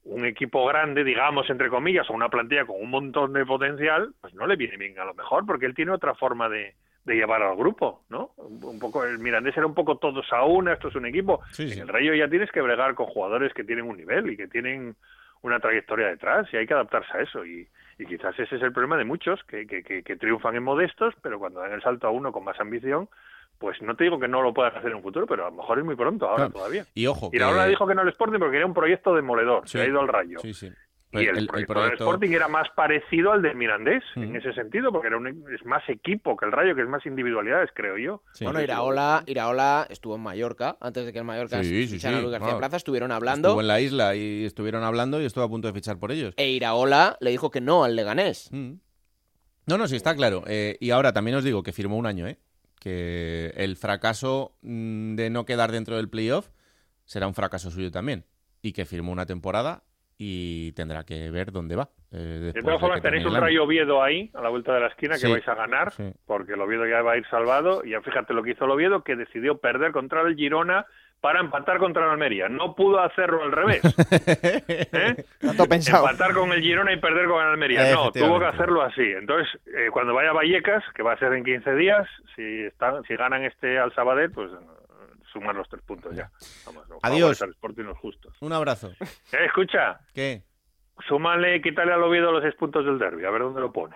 un equipo grande, digamos, entre comillas, o una plantilla con un montón de potencial, pues no le viene bien a lo mejor, porque él tiene otra forma de, de llevar al grupo, ¿no? Un, poco el Mirandés era un poco todos a una, esto es un equipo. en el Rayo ya tienes que bregar con jugadores que tienen un nivel y que tienen una trayectoria detrás y hay que adaptarse a eso y, y quizás ese es el problema de muchos que, que, que, que triunfan en modestos, pero cuando dan el salto a uno con más ambición, pues no te digo que no lo puedas hacer en un futuro, pero a lo mejor es muy pronto ahora Claro. todavía. Y ojo, Y ahora que- dijo que no el Sporting porque quería un proyecto demoledor, Sí. se ha ido al Rayo. Sí, sí. Y el, El- el proyecto del proyecto- Sporting era más parecido al del Mirandés, en Ujú. ese sentido, porque era un, es más equipo que el Rayo, que es más individualidades, creo yo. Bueno, Iraola, Iraola estuvo en Mallorca, antes de que el Mallorca Sí, sí, fichara a sí. Luis García Plaza, estuvieron hablando. Estuvo en la isla y estuvieron hablando y estuvo a punto de fichar por ellos. E Iraola le dijo que no al Leganés. No, no, sí, está claro. Eh, y ahora también os digo que firmó un año, ¿eh? Que el fracaso mm, de no quedar dentro del playoff será un fracaso suyo también. Y que firmó una temporada y tendrá que ver dónde va. eh, De todas formas, tenéis un. Rayo Oviedo ahí, a la vuelta de la esquina, que vais a ganar, sí. porque el Oviedo ya va a ir salvado. Y ya fíjate lo que hizo el Oviedo, que decidió perder contra el Girona para empatar contra el Almería. No pudo hacerlo al revés. [LAUGHS] ¿eh? Tanto pensado. Empatar con el Girona y perder con el Almería. No, tuvo que hacerlo así. Entonces, eh, cuando vaya a Vallecas, que va a ser en 15 días, si están, si ganan este al Sabadell, pues sumar los tres puntos ya. Vamos, no Adiós. favorece al Sporting los justos. Un abrazo. Eh, escucha, ¿Qué? súmale, quítale al Oviedo los seis puntos del derby, a ver dónde lo pone.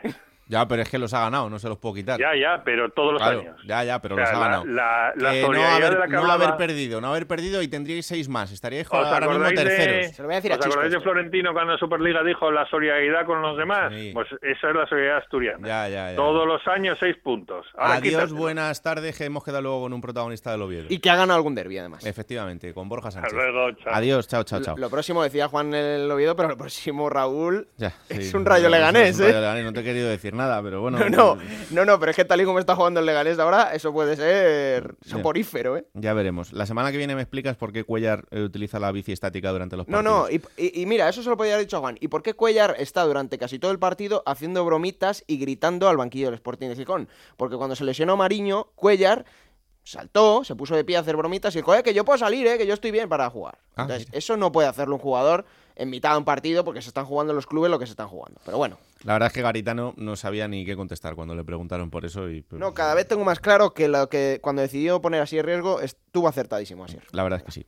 Ya, pero es que los ha ganado, no se los puedo quitar. Ya, ya, pero todos los Claro, años. Ya, ya, pero O sea, los ha la- ganado. la- la Que no haber, la no haber perdido, no haber perdido y tendríais seis más. Estaríais ¿Os ahora mismo terceros. de, ¿os acordáis de Florentino cuando en Superliga dijo la solidaridad con los demás? Pues esa es la solidaridad asturiana. Ya, ya, ya. Todos los años seis puntos. Ahora Adiós, buenas tardes, que hemos quedado luego con un protagonista del Oviedo. Y que ha ganado algún derbi, además. Efectivamente, con Borja Sánchez. luego, chao. Adiós, chao, chao, chao. Lo próximo decía Juan el Oviedo, pero lo próximo Raúl Ya, es un rayo no, leganés, ¿eh? No te he querido decir nada, pero bueno. No, no, no, no, pero es que tal y como está jugando el Leganés ahora, eso puede ser soporífero, ¿eh? Ya veremos. La semana que viene me explicas por qué Cuellar eh, utiliza la bici estática durante los No, partidos. no, y, y- y mira, eso se lo podía haber dicho a Juan. ¿Y por qué Cuellar está durante casi todo el partido haciendo bromitas y gritando al banquillo del Sporting de Gijón? Porque cuando se lesionó Mariño, Cuellar saltó, se puso de pie a hacer bromitas y dijo, eh, que yo puedo salir, eh, que yo estoy bien para jugar. Ah, Entonces, eso no puede hacerlo un jugador en mitad de un partido porque se están jugando los clubes lo que se están jugando. Pero bueno, La verdad es que Garitano no sabía ni qué contestar cuando le preguntaron por eso y pues, no, cada vez tengo más claro que lo que cuando decidió poner así en riesgo estuvo acertadísimo así. la verdad es que sí.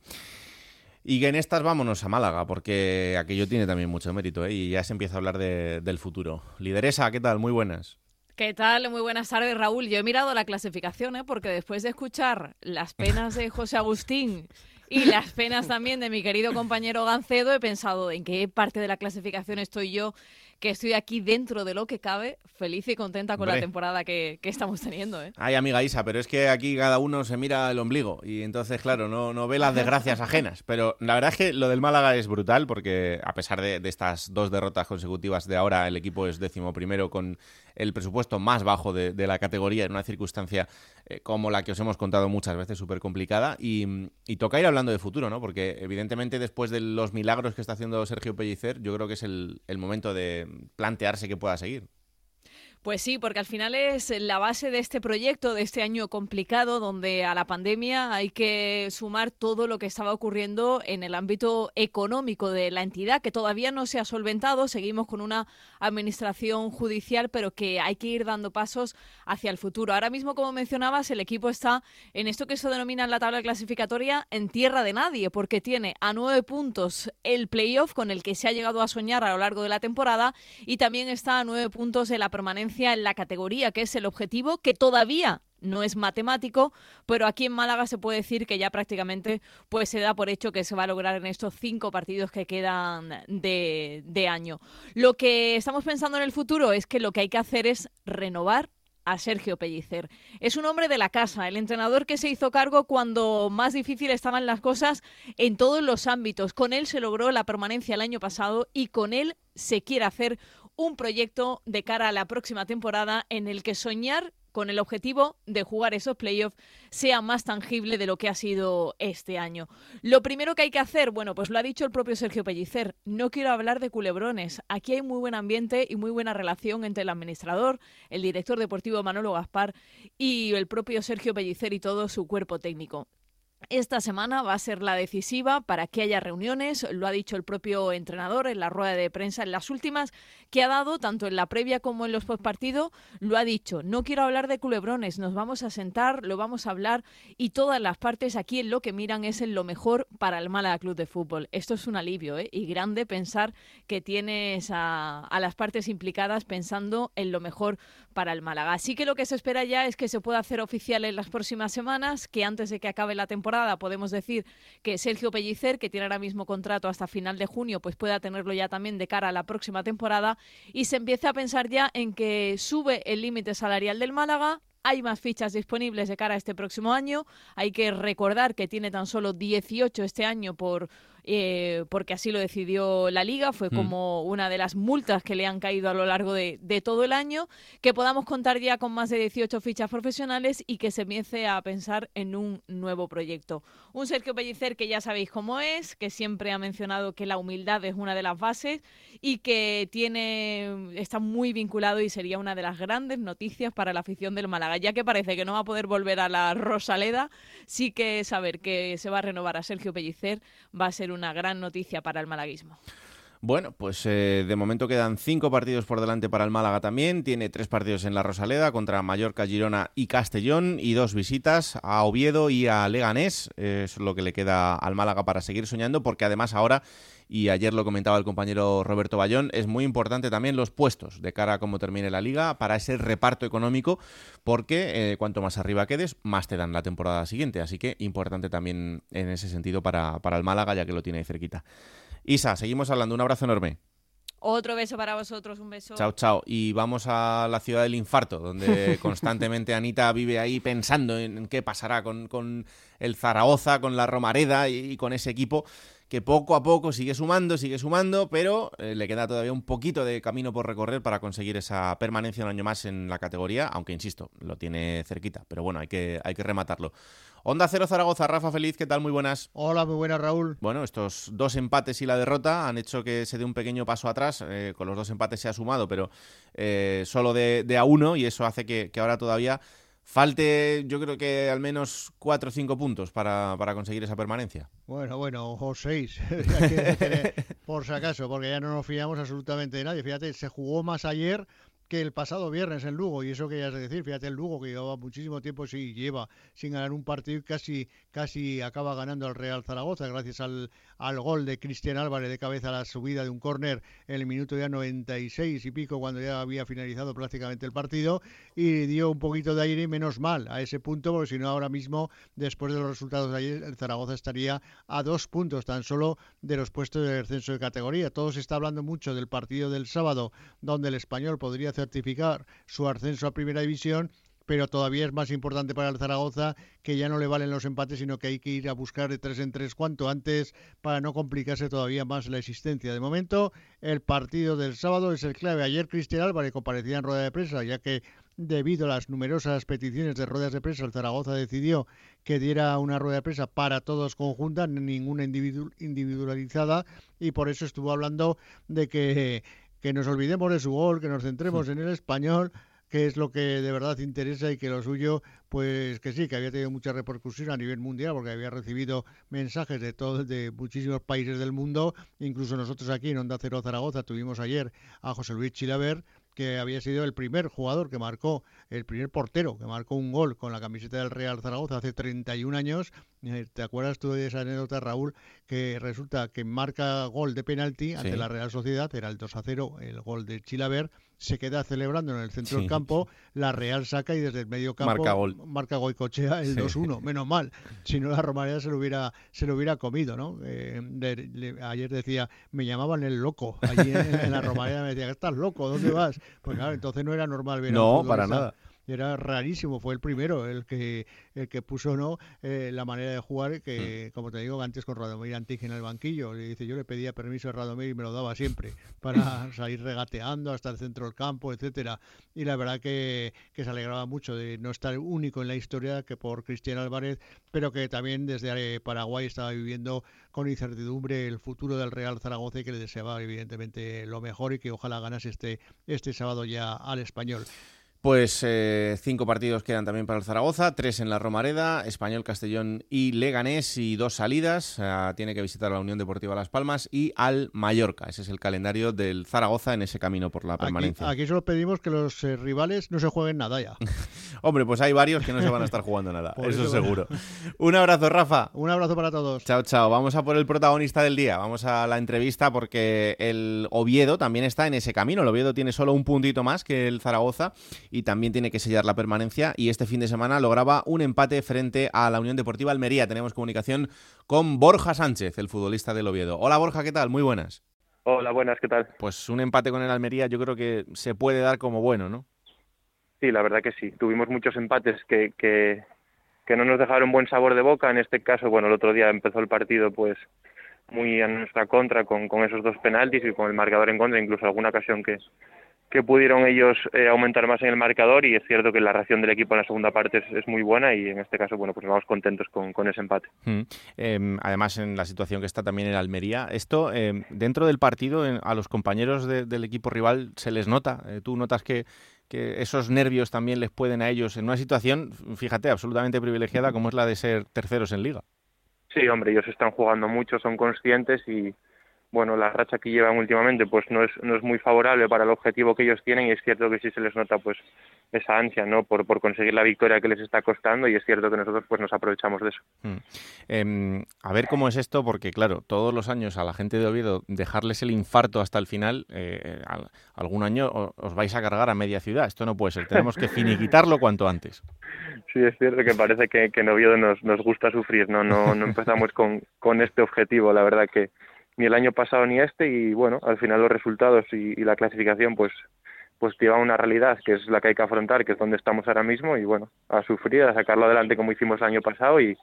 Y que en estas vámonos a Málaga, porque aquello tiene también mucho mérito, ¿eh? y ya se empieza a hablar de- del futuro. Lideresa, ¿qué tal? Muy buenas. ¿Qué tal? Muy buenas tardes, Raúl. Yo he mirado la clasificación, ¿eh? porque después de escuchar las penas de José Agustín y las penas también de mi querido compañero Gancedo, he pensado en qué parte de la clasificación estoy yo, que estoy aquí dentro de lo que cabe, feliz y contenta con la temporada que, que estamos teniendo. ¿eh? Ay, amiga Isa, pero es que aquí cada uno se mira el ombligo y entonces, claro, no, no ve las desgracias ajenas. Pero la verdad es que lo del Málaga es brutal porque a pesar de, de estas dos derrotas consecutivas de ahora, el equipo es décimo primero con el presupuesto más bajo de, de la categoría en una circunstancia eh, como la que os hemos contado muchas veces, súper complicada. Y, y toca ir hablando de futuro, ¿no? Porque evidentemente después de los milagros que está haciendo Sergio Pellicer, yo creo que es el, el momento de plantearse que pueda seguir. Pues sí, porque al final es la base de este proyecto, de este año complicado, donde a la pandemia hay que sumar todo lo que estaba ocurriendo en el ámbito económico de la entidad, que todavía no se ha solventado. Seguimos con una administración judicial, pero que hay que ir dando pasos hacia el futuro. Ahora mismo, como mencionabas, el equipo está en esto que se denomina en la tabla clasificatoria en tierra de nadie, porque tiene a nueve puntos el playoff con el que se ha llegado a soñar a lo largo de la temporada y también está a nueve puntos de la permanencia en la categoría, que es el objetivo que todavía no es matemático, pero aquí en Málaga se puede decir que ya prácticamente pues se da por hecho que se va a lograr en estos cinco partidos que quedan de, de año. Lo que estamos pensando en el futuro es que lo que hay que hacer es renovar a Sergio Pellicer. Es un hombre de la casa, el entrenador que se hizo cargo cuando más difícil estaban las cosas en todos los ámbitos. Con él se logró la permanencia el año pasado y con él se quiere hacer un proyecto de cara a la próxima temporada en el que soñar con el objetivo de jugar esos playoffs sea más tangible de lo que ha sido este año. Lo primero que hay que hacer, bueno, pues lo ha dicho el propio Sergio Pellicer, no quiero hablar de culebrones. Aquí hay muy buen ambiente y muy buena relación entre el administrador, el director deportivo Manolo Gaspar y el propio Sergio Pellicer y todo su cuerpo técnico. Esta semana va a ser la decisiva para que haya reuniones, lo ha dicho el propio entrenador en la rueda de prensa, en las últimas que ha dado, tanto en la previa como en los postpartidos, lo ha dicho, no quiero hablar de culebrones, nos vamos a sentar, lo vamos a hablar y todas las partes aquí en lo que miran es en lo mejor para el Málaga Club de Fútbol. Esto es un alivio ¿eh? y grande pensar que tienes a, a las partes implicadas pensando en lo mejor para el Málaga. Así que lo que se espera ya es que se pueda hacer oficial en las próximas semanas, que antes de que acabe la temporada podemos decir que Sergio Pellicer, que tiene ahora mismo contrato hasta final de junio, pues pueda tenerlo ya también de cara a la próxima temporada y se empiece a pensar ya en que sube el límite salarial del Málaga, hay más fichas disponibles de cara a este próximo año. Hay que recordar que tiene tan solo 18 este año por eh, porque así lo decidió la liga, fue mm. como una de las multas que le han caído a lo largo de, todo el año, que podamos contar ya con más de 18 fichas profesionales y que se empiece a pensar en un nuevo proyecto. Un Sergio Pellicer que ya sabéis cómo es, que siempre ha mencionado que la humildad es una de las bases y que tiene está muy vinculado y sería una de las grandes noticias para la afición del Málaga, ya que parece que no va a poder volver a la Rosaleda, sí que saber que se va a renovar a Sergio Pellicer va a ser una gran noticia para el malaguismo. Bueno, pues eh, de momento quedan cinco partidos por delante para el Málaga también. Tiene tres partidos en la Rosaleda contra Mallorca, Girona y Castellón y dos visitas a Oviedo y a Leganés. es lo que le queda al Málaga para seguir soñando porque además ahora, y ayer lo comentaba el compañero Roberto Bayón, es muy importante también los puestos de cara a cómo termine la liga para ese reparto económico porque eh, cuanto más arriba quedes, más te dan la temporada siguiente. Así que importante también en ese sentido para, para el Málaga ya que lo tiene ahí cerquita. Isa, seguimos hablando. Un abrazo enorme. Otro beso para vosotros, un beso. Chao, chao. Y vamos a la ciudad del infarto, donde [LAUGHS] constantemente Anita vive ahí pensando en qué pasará con, el Zaragoza, con la Romareda y, con ese equipo que poco a poco sigue sumando, sigue sumando, pero eh, le queda todavía un poquito de camino por recorrer para conseguir esa permanencia un año más en la categoría, aunque insisto, lo tiene cerquita, pero bueno, hay que, hay que rematarlo. Onda Cero Zaragoza, Rafa Feliz, ¿qué tal? Muy buenas. Hola, muy buenas, Raúl. Bueno, estos dos empates y la derrota han hecho que se dé un pequeño paso atrás. Eh, con los dos empates se ha sumado, pero eh, solo de, a uno, y eso hace que, ahora todavía falte, yo creo que al menos cuatro o cinco puntos para, para conseguir esa permanencia. Bueno, bueno, o seis, [LAUGHS] por si acaso, porque ya no nos fiamos absolutamente de nadie. Fíjate, se jugó más ayer que el pasado viernes en Lugo, y eso que ya es decir, fíjate el Lugo que llevaba muchísimo tiempo, sí, lleva sin ganar un partido y casi, casi acaba ganando al Real Zaragoza gracias al, al gol de Cristian Álvarez de cabeza a la subida de un córner en el minuto ya 96 y pico cuando ya había finalizado prácticamente el partido y dio un poquito de aire menos mal a ese punto porque si no ahora mismo después de los resultados de ayer el Zaragoza estaría a dos puntos tan solo de los puestos de descenso de categoría. Todo se está hablando mucho del partido del sábado donde el español podría certificar su ascenso a primera división pero todavía es más importante para el Zaragoza que ya no le valen los empates, sino que hay que ir a buscar de tres en tres cuanto antes para no complicarse todavía más la existencia. De momento, el partido del sábado es el clave. Ayer Cristian Álvarez comparecía en rueda de prensa, ya que debido a las numerosas peticiones de ruedas de prensa, el Zaragoza decidió que diera una rueda de prensa para todos conjunta, ninguna individualizada, y por eso estuvo hablando de que, que nos olvidemos de su gol, que nos centremos en el español qué es lo que de verdad interesa y que lo suyo, pues que sí, que había tenido mucha repercusión a nivel mundial porque había recibido mensajes de todos, de muchísimos países del mundo, incluso nosotros aquí en Onda Cero Zaragoza tuvimos ayer a José Luis Chilaver, que había sido el primer jugador que marcó, el primer portero que marcó un gol con la camiseta del Real Zaragoza hace 31 años ¿Te acuerdas tú de esa anécdota, Raúl? Que resulta que marca gol de penalti ante Sí. la Real Sociedad, era el 2 a 0, el gol de Chilaver, se queda celebrando en el centro del campo, la Real saca y desde el medio campo Marca gol. marca Goicochea el Sí. 2-1, menos mal. [LAUGHS] Si no, la Romareda se lo hubiera, se lo hubiera comido, ¿no? Eh, le- le- ayer decía, me llamaban el loco, allí en, en la Romareda me decía, estás loco, ¿dónde vas? Pues claro, entonces no era normal ver a No, para nada. Era rarísimo, fue el primero el que el que puso no eh, la manera de jugar que, como te digo, antes con Radomir Antic en el banquillo, le dice yo le pedía permiso a Radomir y me lo daba siempre para [LAUGHS] salir regateando hasta el centro del campo, etcétera. Y la verdad que, que se alegraba mucho de no estar único en la historia que por Cristian Álvarez, pero que también desde eh, Paraguay estaba viviendo con incertidumbre el futuro del Real Zaragoza y que le deseaba evidentemente lo mejor y que ojalá ganase este, este sábado ya al español. Pues eh, cinco partidos quedan también para el Zaragoza, tres en la Romareda, Español, Castellón y Leganés y dos salidas. Ah, tiene que visitar la Unión Deportiva Las Palmas y al Mallorca. Ese es el calendario del Zaragoza en ese camino por la permanencia. aquí solo pedimos que los eh, rivales no se jueguen nada ya. [LAUGHS] Hombre, pues hay varios que no se van a estar jugando nada, eso, seguro. Un abrazo, Rafa. Un abrazo para todos. Chao, chao. Vamos a por el protagonista del día. Vamos a la entrevista porque el Oviedo también está en ese camino. El Oviedo tiene solo un puntito más que el Zaragoza y también tiene que sellar la permanencia. Y este fin de semana lograba un empate frente a la Unión Deportiva Almería. Tenemos comunicación con Borja Sánchez, el futbolista del Oviedo. Hola, Borja, ¿qué tal? Muy buenas. Hola, buenas, ¿qué tal? Pues un empate con el Almería yo creo que se puede dar como bueno, ¿no? Sí, la verdad que sí. Tuvimos muchos empates que, que, que no nos dejaron buen sabor de boca. En este caso, bueno, el otro día empezó el partido pues muy en nuestra contra con, con esos dos penaltis y con el marcador en contra, incluso alguna ocasión que, que pudieron ellos eh, aumentar más en el marcador y es cierto que la reacción del equipo en la segunda parte es, es muy buena y en este caso, bueno, pues vamos contentos con, con ese empate. Mm. Eh, además, en la situación que está también en Almería, esto eh, dentro del partido en- a los compañeros de- del equipo rival se les nota. Eh, Tú notas que, que esos nervios también les pueden a ellos en una situación, fíjate, absolutamente privilegiada como es la de ser terceros en liga. Sí, hombre, ellos están jugando mucho, son conscientes y bueno, la racha que llevan últimamente pues no es no es muy favorable para el objetivo que ellos tienen y es cierto que sí se les nota pues esa ansia, ¿no? Por por conseguir la victoria que les está costando y es cierto que nosotros pues nos aprovechamos de eso. Mm. Em, a ver cómo es esto, porque claro, todos los años a la gente de Oviedo dejarles el infarto hasta el final, eh, al- algún año os vais a cargar a media ciudad. Esto no puede ser. Tenemos que finiquitarlo cuanto antes. Sí, es cierto que parece que, que en Oviedo nos, nos gusta sufrir, ¿no? No, no empezamos con, con este objetivo, la verdad que ni el año pasado ni este y bueno, al final los resultados y, y la clasificación pues pues lleva una realidad que es la que hay que afrontar, que es donde estamos ahora mismo y bueno, a sufrir, a sacarlo adelante como hicimos el año pasado y,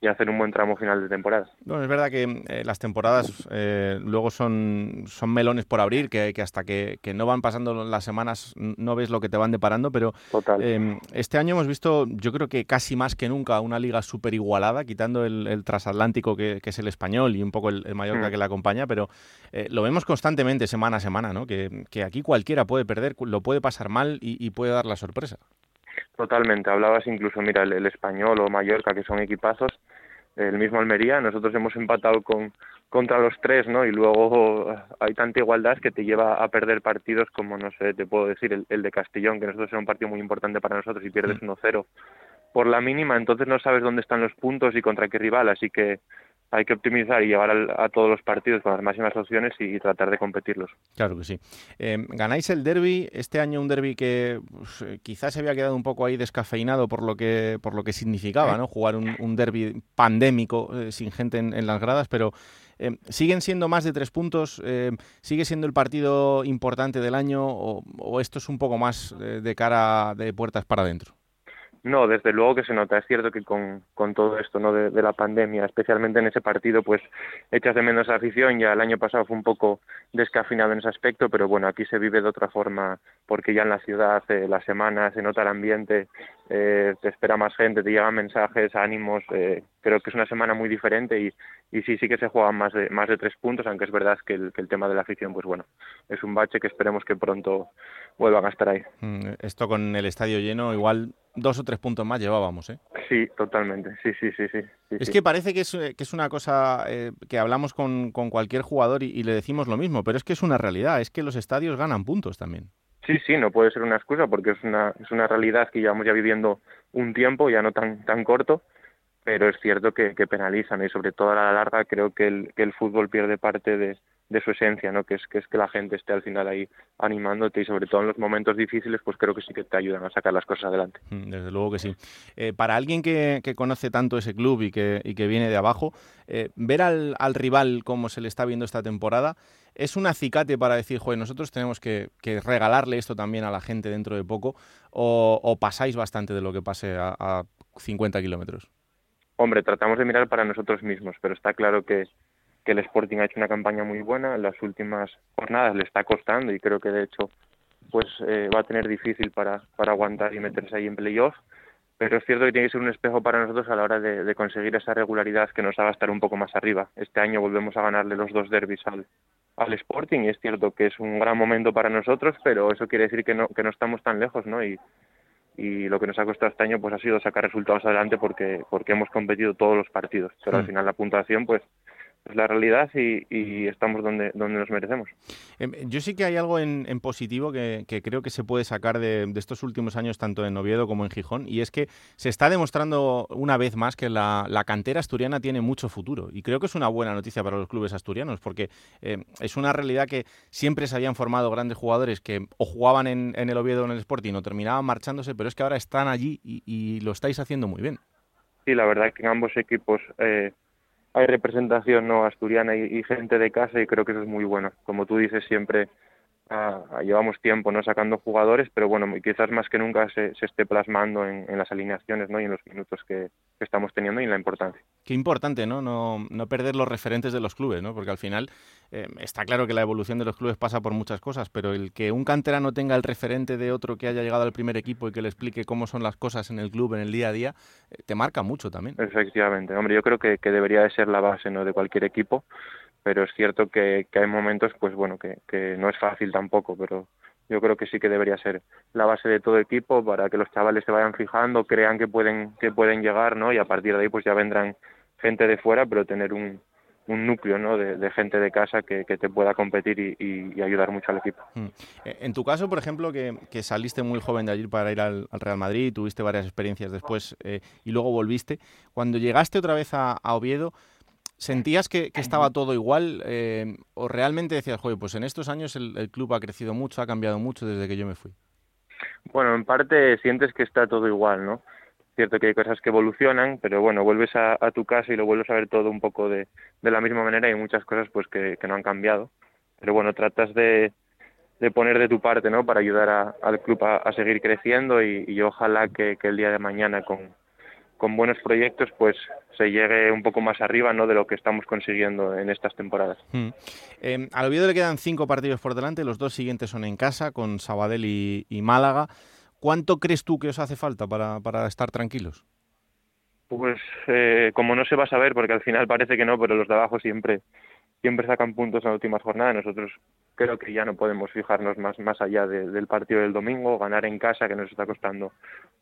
y hacer un buen tramo final de temporada. Bueno, es verdad que eh, las temporadas eh, luego son, son melones por abrir, que, que hasta que, que no van pasando las semanas no ves lo que te van deparando, pero eh, este año hemos visto, yo creo que casi más que nunca, una liga súper igualada, quitando el, el transatlántico que, que es el español y un poco el, el Mallorca Mm. que le acompaña, pero eh, lo vemos constantemente semana a semana, ¿no? Que, aquí cualquiera puede perder, lo puede pasar mal y, y puede dar la sorpresa. Totalmente, hablabas incluso, mira, el, el español o Mallorca, que son equipazos, el mismo Almería, nosotros hemos empatado con contra los tres, ¿no? Y luego hay tanta igualdad que te lleva a perder partidos como, no sé, te puedo decir, el, el de Castellón, que nosotros era un partido muy importante para nosotros y pierdes 1-0 por la mínima, entonces no sabes dónde están los puntos y contra qué rival, así que hay que optimizar y llevar al- a todos los partidos con las máximas opciones y, tratar de competirlos. Claro que sí. Eh, ganáis el derby, este año un derby que pues, eh, quizás se había quedado un poco ahí descafeinado por lo que, por lo que significaba, ¿no? Jugar un, derby pandémico eh, sin gente en, las gradas, pero siguen siendo más de tres puntos, sigue siendo el partido importante del año o, o esto es un poco más de cara de puertas para adentro. No, desde luego que se nota. Es cierto que con, con todo esto ¿no? de, de la pandemia, especialmente en ese partido, pues echas de menos afición. Ya el año pasado fue un poco descafinado en ese aspecto, pero bueno, aquí se vive de otra forma porque ya en la ciudad, eh, la semana, se nota el ambiente, eh, te espera más gente, te llegan mensajes, ánimos. eh, creo que es una semana muy diferente y, y sí, sí que se juegan más de, más de tres puntos, aunque es verdad que el, que el tema de la afición, pues bueno, es un bache que esperemos que pronto vuelvan a estar ahí. Mm, Esto con el estadio lleno, igual dos o tres puntos más llevábamos, ¿eh? Sí, totalmente. Sí, sí, sí, sí. sí, Es sí. que parece que es, eh, que es una cosa eh, que hablamos con, con cualquier jugador y, y le decimos lo mismo, pero es que es una realidad, es que los estadios ganan puntos también. Sí, sí, no puede ser una excusa porque es una, es una realidad que llevamos ya viviendo un tiempo, ya no tan, tan corto, pero es cierto que, penalizan y sobre todo a la larga creo que el, fútbol pierde parte de, su esencia, ¿no? Que es, que es que la gente esté al final ahí animándote y sobre todo en los momentos difíciles, pues creo que sí que te ayudan a sacar las cosas adelante. Mm, desde luego que sí. Eh, para alguien que, conoce tanto ese club y que, viene de abajo, eh, ver al, al, rival como se le está viendo esta temporada es un acicate para decir, joder, nosotros tenemos que, que regalarle esto también a la gente dentro de poco o, o pasáis bastante de lo que pase a, a 50 kilómetros. Hombre, tratamos de mirar para nosotros mismos, pero está claro que el Sporting ha hecho una campaña muy buena, en las últimas jornadas le está costando y creo que de hecho pues eh, va a tener difícil para, para aguantar y meterse ahí en playoff, pero es cierto que tiene que ser un espejo para nosotros a la hora de, de, conseguir esa regularidad que nos haga estar un poco más arriba. Este año volvemos a ganarle los dos derbis al, al Sporting y es cierto que es un gran momento para nosotros, pero eso quiere decir que no, que no estamos tan lejos, ¿no? Y, y lo que nos ha costado este año pues ha sido sacar resultados adelante porque porque hemos competido todos los partidos, pero al final la puntuación pues es la realidad y, y, estamos donde, donde nos merecemos. Yo sí que hay algo en, en positivo que, que, creo que se puede sacar de, de, estos últimos años, tanto en Oviedo como en Gijón, y es que se está demostrando una vez más que la, la cantera asturiana tiene mucho futuro. Y creo que es una buena noticia para los clubes asturianos, porque eh, es una realidad que siempre se habían formado grandes jugadores que o jugaban en, en el Oviedo o en el Sporting o terminaban marchándose, pero es que ahora están allí y, y lo estáis haciendo muy bien. Sí, la verdad que en ambos equipos... Eh hay representación no asturiana y, y, gente de casa y creo que eso es muy bueno. Como tú dices siempre, uh, llevamos tiempo no sacando jugadores, pero bueno, quizás más que nunca se, se esté plasmando en, en, las alineaciones ¿no? y en los minutos que, que, estamos teniendo y en la importancia. Qué importante, ¿no? No, no perder los referentes de los clubes, ¿no? Porque al final eh, está claro que la evolución de los clubes pasa por muchas cosas, pero el que un canterano tenga el referente de otro que haya llegado al primer equipo y que le explique cómo son las cosas en el club, en el día a día, eh, te marca mucho también. Efectivamente, hombre, yo creo que, que debería de ser la base ¿no? de cualquier equipo pero es cierto que, que hay momentos, pues bueno, que, no es fácil tampoco, pero yo creo que sí que debería ser la base de todo equipo para que los chavales se vayan fijando, crean que pueden, que pueden llegar, ¿no? Y a partir de ahí pues ya vendrán gente de fuera, pero tener un, un núcleo ¿no? de, gente de casa que, te pueda competir y, ayudar mucho al equipo. En tu caso, por ejemplo, que, saliste muy joven de allí para ir al, al, Real Madrid, tuviste varias experiencias después eh, y luego volviste, cuando llegaste otra vez a Oviedo, ¿Sentías que, que, estaba todo igual eh, o realmente decías, joder, pues en estos años el, el, club ha crecido mucho, ha cambiado mucho desde que yo me fui? Bueno, en parte sientes que está todo igual, ¿no? Cierto que hay cosas que evolucionan, pero bueno, vuelves a, a tu casa y lo vuelves a ver todo un poco de, de la misma manera y hay muchas cosas pues que, que no han cambiado. Pero bueno, tratas de, de poner de tu parte, ¿no? Para ayudar a, al club a, a seguir creciendo y, y ojalá que, que el día de mañana con, con buenos proyectos pues se llegue un poco más arriba no de lo que estamos consiguiendo en estas temporadas. Hmm. Eh, al Oviedo le quedan cinco partidos por delante, los dos siguientes son en casa con Sabadell y, y Málaga. ¿Cuánto crees tú que os hace falta para, para estar tranquilos? Pues eh, como no se va a saber, porque al final parece que no, pero los de abajo siempre siempre sacan puntos en la última jornada. Nosotros creo que ya no podemos fijarnos más, más allá de, del partido del domingo, ganar en casa, que nos está costando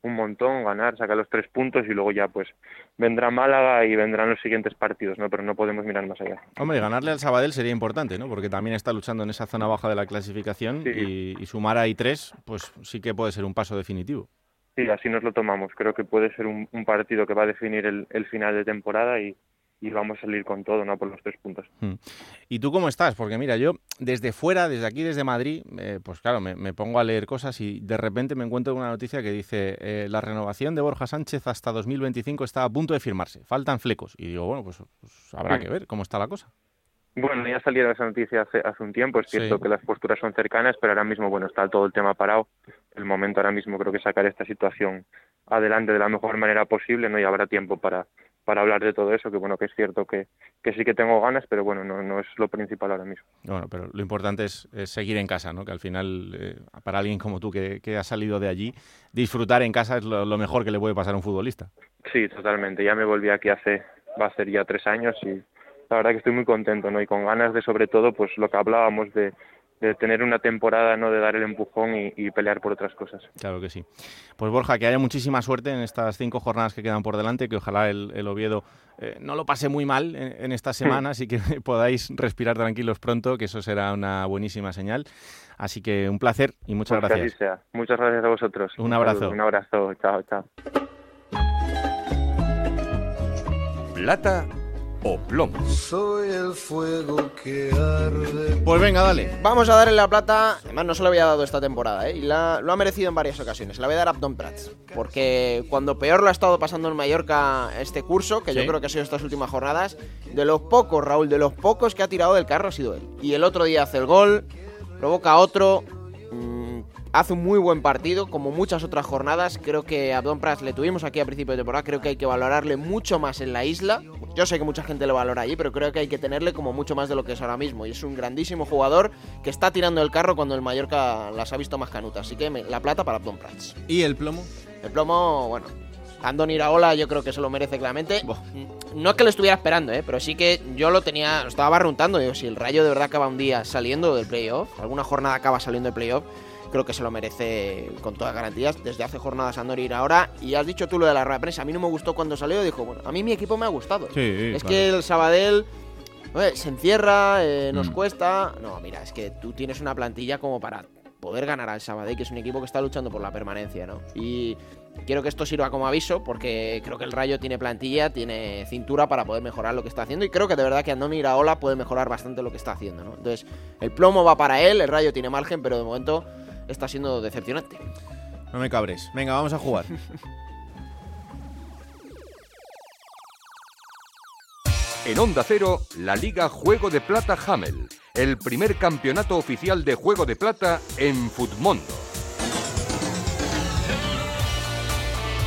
un montón, ganar, sacar los tres puntos y luego ya pues vendrá Málaga y vendrán los siguientes partidos, ¿no? Pero no podemos mirar más allá. Hombre, ganarle al Sabadell sería importante, ¿no? Porque también está luchando en esa zona baja de la clasificación sí. y, y sumar ahí tres, pues sí que puede ser un paso definitivo. Sí, así nos lo tomamos. Creo que puede ser un, un partido que va a definir el, el final de temporada y, y vamos a salir con todo, ¿no? Por los tres puntos. Hmm. ¿Y tú cómo estás? Porque mira, yo desde fuera, desde aquí, desde Madrid, eh, pues claro, me, me, pongo a leer cosas y de repente me encuentro una noticia que dice eh, la renovación de Borja Sánchez hasta 2025 está a punto de firmarse, faltan flecos. Y digo, bueno, pues, pues habrá sí. que ver cómo está la cosa. Bueno, ya salieron esa noticia hace, hace un tiempo, es cierto sí. que las posturas son cercanas, pero ahora mismo, bueno, está todo el tema parado. El momento ahora mismo creo que sacar esta situación adelante de la mejor manera posible, ¿no? Y habrá tiempo para, para hablar de todo eso, que bueno, que es cierto que, que sí que tengo ganas, pero bueno, no, no es lo principal ahora mismo. Bueno, pero lo importante es, es seguir en casa, ¿no? Que al final, eh, para alguien como tú que, que ha salido de allí, disfrutar en casa es lo, lo, mejor que le puede pasar a un futbolista. Sí, totalmente. Ya me volví aquí hace, va a ser ya tres años y la verdad que estoy muy contento, ¿no? Y con ganas de, sobre todo, pues lo que hablábamos de, de tener una temporada, ¿no? De dar el empujón y, y, pelear por otras cosas. Claro que sí. Pues Borja, que haya muchísima suerte en estas cinco jornadas que quedan por delante, que ojalá el, el Oviedo eh, no lo pase muy mal en, en estas semanas y que [LAUGHS] podáis respirar tranquilos pronto, que eso será una buenísima señal. Así que un placer y muchas pues gracias. Que así sea. Muchas gracias a vosotros. Un abrazo. Un abrazo. Chao, chao. plata o plomo. Soy el fuego que arde. Pues venga, dale. Vamos a darle la plata, además no se lo había dado esta temporada, ¿eh? y la- lo ha merecido en varias ocasiones. La voy a dar a Abdon Prats, porque cuando peor lo ha estado pasando en Mallorca este curso, que yo creo que ha sido estas últimas jornadas, de los pocos, Raúl, de los pocos que ha tirado del carro ha sido él. Y el otro día hace el gol, provoca otro, mm, hace un muy buen partido, como muchas otras jornadas. Creo que a Abdon Prats le tuvimos aquí a principio de temporada, creo que hay que valorarle mucho más en la isla. Yo sé que mucha gente lo valora allí, pero creo que hay que tenerle como mucho más de lo que es ahora mismo. Y es un grandísimo jugador que está tirando el carro cuando el Mallorca las ha visto más canutas. Así que me- la plata para Abdon Prats. ¿Y el plomo? El plomo, bueno. Andoni Iraola yo creo que se lo merece claramente. No es que lo estuviera esperando, ¿eh? pero sí que yo lo tenía, lo estaba barruntando. Digo, si el Rayo de verdad acaba un día saliendo del playoff, alguna jornada acaba saliendo del playoff, creo que se lo merece con todas garantías. Desde hace jornadas Andoni Iraola. Y has dicho tú lo de la rueda de prensa. A mí no me gustó cuando salió. Dijo, bueno, a mí mi equipo me ha gustado. Sí, es claro. que el Sabadell oye, se encierra, eh, nos Mm. cuesta. No, mira, es que tú tienes una plantilla como para poder ganar al Sabadell, que es un equipo que está luchando por la permanencia, ¿no? Y quiero que esto sirva como aviso porque creo que el Rayo tiene plantilla, tiene cintura para poder mejorar lo que está haciendo y creo que de verdad que Andoni Iraola puede mejorar bastante lo que está haciendo, ¿no? Entonces, el plomo va para él, el Rayo tiene margen, pero de momento está siendo decepcionante. No me cabres. Venga, vamos a jugar. [LAUGHS] En Onda Cero, la Liga Juego de Plata Hamel, el primer campeonato oficial de Juego de Plata en Futmundo.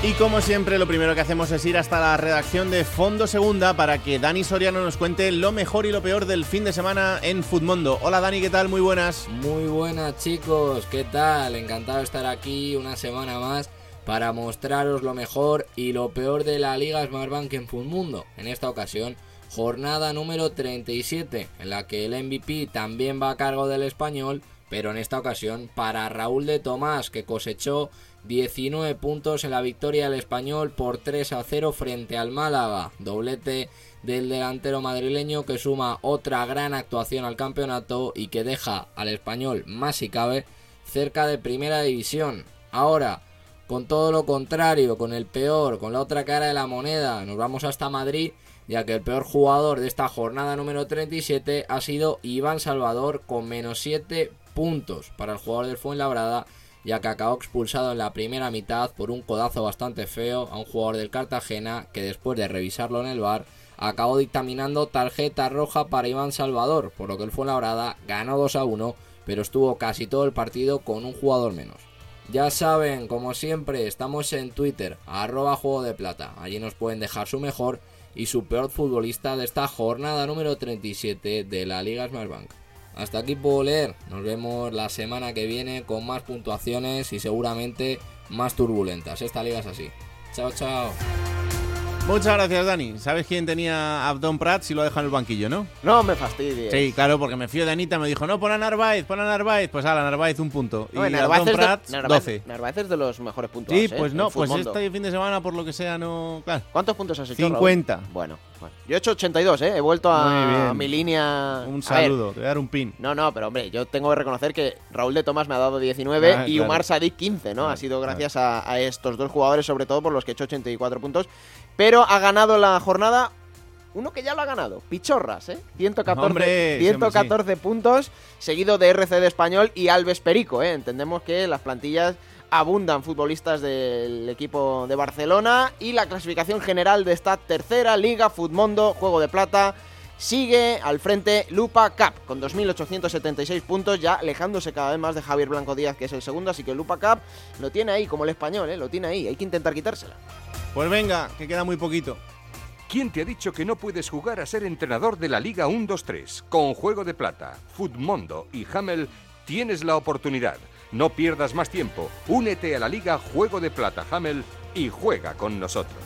Y como siempre, lo primero que hacemos es ir hasta la redacción de Fondo Segunda para que Dani Soriano nos cuente lo mejor y lo peor del fin de semana en Futmundo. Hola Dani, ¿qué tal? Muy buenas. Muy buenas chicos, ¿qué tal? Encantado de estar aquí una semana más para mostraros lo mejor y lo peor de la Liga Smartbank en Futmundo. En esta ocasión, jornada número 37, en la que el MVP también va a cargo del español, pero en esta ocasión para Raúl de Tomás, que cosechó 19 puntos en la victoria del español por 3 a 0 frente al Málaga. Doblete del delantero madrileño que suma otra gran actuación al campeonato y que deja al español más si cabe cerca de primera división. Ahora, con todo lo contrario, con el peor, con la otra cara de la moneda, nos vamos hasta Madrid, ya que el peor jugador de esta jornada número 37 ha sido Iván Salvador con menos 7 puntos para el jugador del Fuenlabrada, ya que acabó expulsado en la primera mitad por un codazo bastante feo a un jugador del Cartagena que después de revisarlo en el bar acabó dictaminando tarjeta roja para Iván Salvador, por lo que el Fuenlabrada ganó 2 a 1, pero estuvo casi todo el partido con un jugador menos. Ya saben, como siempre, estamos en Twitter, arroba juego de plata. Allí nos pueden dejar su mejor y su peor futbolista de esta jornada número 37 de la Liga Smartbank. Hasta aquí puedo leer. Nos vemos la semana que viene con más puntuaciones y seguramente más turbulentas. Esta liga es así. Chao, chao. Muchas gracias, Dani. ¿Sabes quién tenía a Abdon Prats y lo ha dejado en el banquillo, no? No me fastidies. Sí, claro, porque me fío de Anita, me dijo, no, pon a Narváez, pon a Narváez. Pues a la Narváez un punto. No, y Narváez, Abdon de, Narváez- 12. Narváez es de los mejores puntos. Sí, pues no, pues este fin de semana, por lo que sea, no... Claro. ¿Cuántos puntos has hecho? Raúl? 50. Bueno, Yo he hecho 82, ¿eh? He vuelto a, mi línea. Un saludo, te voy a dar un pin. No, no, pero hombre, yo tengo que reconocer que Raúl de Tomás me ha dado 19 Ah, y claro. Umar Sadik 15, ¿no? Claro, ha sido gracias a, a estos dos jugadores, sobre todo por los que he hecho 84 puntos. Pero ha ganado la jornada uno que ya lo ha ganado, Pichorras, ¿eh? 114, Hombre, sí, hombre, 114 puntos, seguido de RC de Español y Alves Perico, ¿eh? Entendemos que las plantillas abundan futbolistas del equipo de Barcelona y la clasificación general de esta tercera liga Futmundo, Juego de Plata, sigue al frente Lupa Cup con 2.876 puntos, ya alejándose cada vez más de Javier Blanco Díaz, que es el segundo, así que Lupa Cup lo tiene ahí, como el español, ¿eh? lo tiene ahí, hay que intentar quitársela. Pues venga, que queda muy poquito. ¿Quién te ha dicho que no puedes jugar a ser entrenador de la Liga 1-2-3? Con Juego de Plata, Futmundo y Hamel tienes la oportunidad. No pierdas más tiempo. Únete a la Liga Juego de Plata Hamel y juega con nosotros.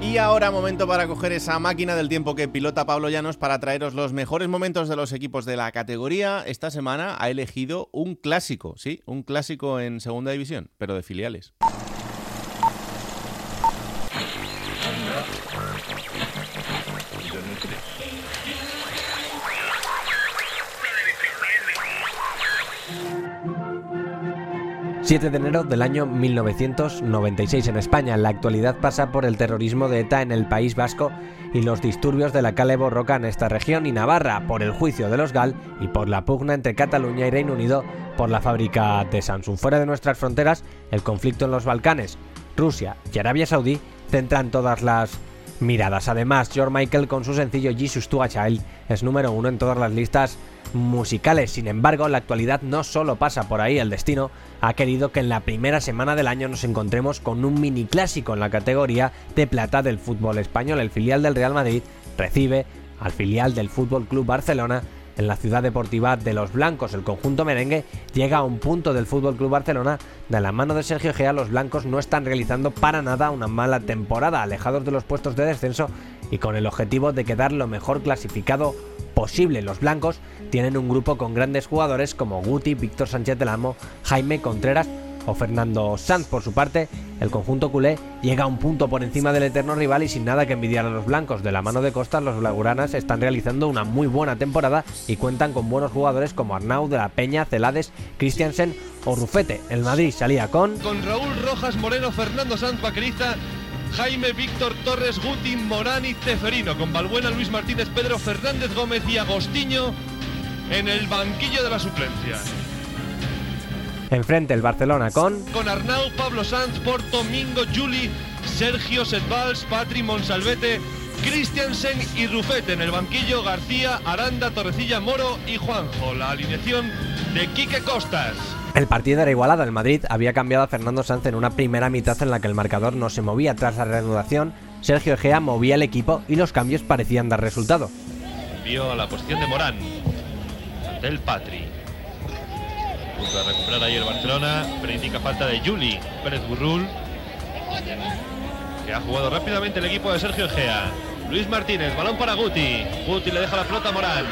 Y ahora momento para coger esa máquina del tiempo que pilota Pablo Llanos para traeros los mejores momentos de los equipos de la categoría. Esta semana ha elegido un clásico, sí, un clásico en segunda división, pero de filiales. 7 de enero del año 1996 en España. La actualidad pasa por el terrorismo de ETA en el País Vasco y los disturbios de la Cale Borroca en esta región y Navarra por el juicio de los GAL y por la pugna entre Cataluña y Reino Unido por la fábrica de Samsung. Fuera de nuestras fronteras, el conflicto en los Balcanes, Rusia y Arabia Saudí centran todas las miradas. Además, George Michael con su sencillo Jesus to a Child es número uno en todas las listas musicales. Sin embargo, la actualidad no solo pasa por ahí, el destino ha querido que en la primera semana del año nos encontremos con un mini clásico en la categoría de plata del fútbol español. El filial del Real Madrid recibe al filial del Fútbol Club Barcelona en la ciudad deportiva de los blancos. El conjunto merengue llega a un punto del Fútbol Club Barcelona. De la mano de Sergio Gea, los blancos no están realizando para nada una mala temporada, alejados de los puestos de descenso y con el objetivo de quedar lo mejor clasificado posible. Los blancos tienen un grupo con grandes jugadores como Guti, Víctor Sánchez del Amo, Jaime Contreras o Fernando Sanz. Por su parte, el conjunto culé llega a un punto por encima del eterno rival y sin nada que envidiar a los blancos. De la mano de Costas, los blaugranas están realizando una muy buena temporada y cuentan con buenos jugadores como Arnau de la Peña, Celades, Christiansen o Rufete. El Madrid salía con... Con Raúl Rojas Moreno, Fernando Sanz Vaqueriza, Jaime Víctor Torres, Guti, Morán y Teferino, con Balbuena, Luis Martínez, Pedro Fernández Gómez y Agostiño en el banquillo de la suplencia. Enfrente el Barcelona con... Con Arnau, Pablo Sanz, Porto, Mingo, Juli, Sergio Setbals, Patri Monsalvete, Christiansen y Rufete. En el banquillo García, Aranda, Torrecilla, Moro y Juanjo. La alineación de Quique Costas. El partido era igualado. El Madrid había cambiado a Fernando Sanz en una primera mitad en la que el marcador no se movía. Tras la reanudación, Sergio Egea movía el equipo y los cambios parecían dar resultado. Envió a la posición de Morán. Del Patri. Punto de recuperar ahí el Barcelona, pero falta de Juli Pérez Burrul. Que ha jugado rápidamente el equipo de Sergio Egea. Luis Martínez, balón para Guti. Guti le deja la pelota a Morán.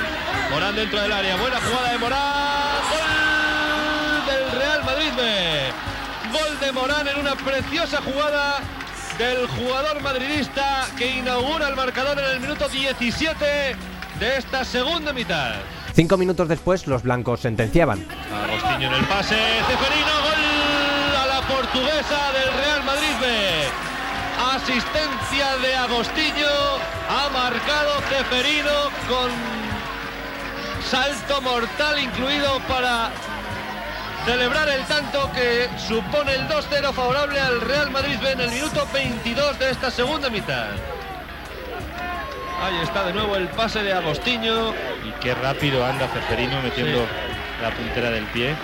Morán dentro del área. Buena jugada de Morán. Gol del Real Madrid B. Gol de Morán en una preciosa jugada del jugador madridista que inaugura el marcador en el minuto 17 de esta segunda mitad. Cinco minutos después, los blancos sentenciaban. Agostinho en el pase, Ceferino, gol a la portuguesa del Real Madrid B. Asistencia de Agostinho, ha marcado Ceferino con salto mortal incluido para celebrar el tanto que supone el 2-0 favorable al Real Madrid B en el minuto 22 de esta segunda mitad. Ahí está de nuevo el pase de Agostinho. Y qué rápido anda Ceferino metiendo Sí. la puntera del pie.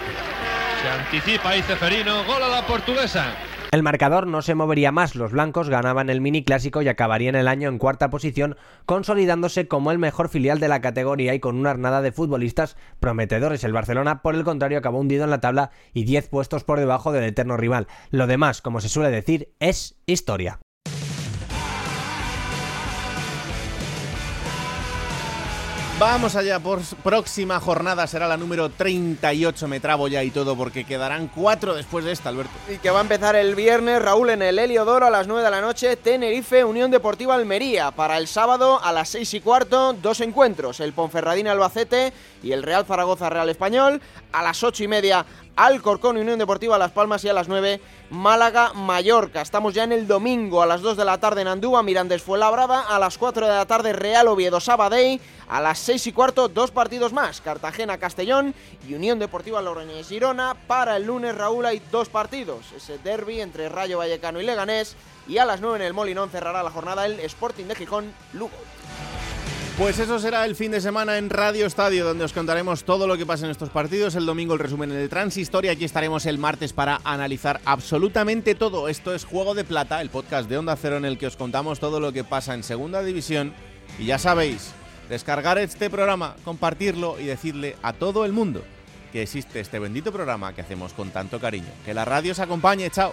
Se anticipa ahí Ceferino, gol a la portuguesa. El marcador no se movería más, los blancos ganaban el mini clásico y acabarían el año en cuarta posición, consolidándose como el mejor filial de la categoría y con una arnada de futbolistas prometedores. El Barcelona, por el contrario, acabó hundido en la tabla y 10 puestos por debajo del eterno rival. Lo demás, como se suele decir, es historia. Vamos allá, por próxima jornada será la número 38, me trabo ya y todo porque quedarán cuatro después de esta, Alberto. Y que va a empezar el viernes, Raúl, en el Heliodoro a las 9 de la noche, Tenerife, Unión Deportiva Almería. Para el sábado a las 6 y cuarto, dos encuentros, el Ponferradín Albacete y el Real Zaragoza Real Español. A las 8 y media, Alcorcón Unión Deportiva Las Palmas y a las 9, Málaga Mallorca. Estamos ya en el domingo a las 2 de la tarde en Andúa, Mirandés Fuenlabrada. A las 4 de la tarde, Real Oviedo Sabadell. A las 6 y cuarto, dos partidos más, Cartagena Castellón y Unión Deportiva Logroñés Girona. Para el lunes, Raúl, hay dos partidos, ese derby entre Rayo Vallecano y Leganés. Y a las 9 en el Molinón cerrará la jornada el Sporting de Gijón Lugo. Pues eso será el fin de semana en Radio Estadio, donde os contaremos todo lo que pasa en estos partidos. El domingo el resumen en el Transistoria. Aquí estaremos el martes para analizar absolutamente todo. Esto es Juego de Plata, el podcast de Onda Cero en el que os contamos todo lo que pasa en Segunda División. Y ya sabéis, descargar este programa, compartirlo y decirle a todo el mundo que existe este bendito programa que hacemos con tanto cariño. Que la radio os acompañe. Chao.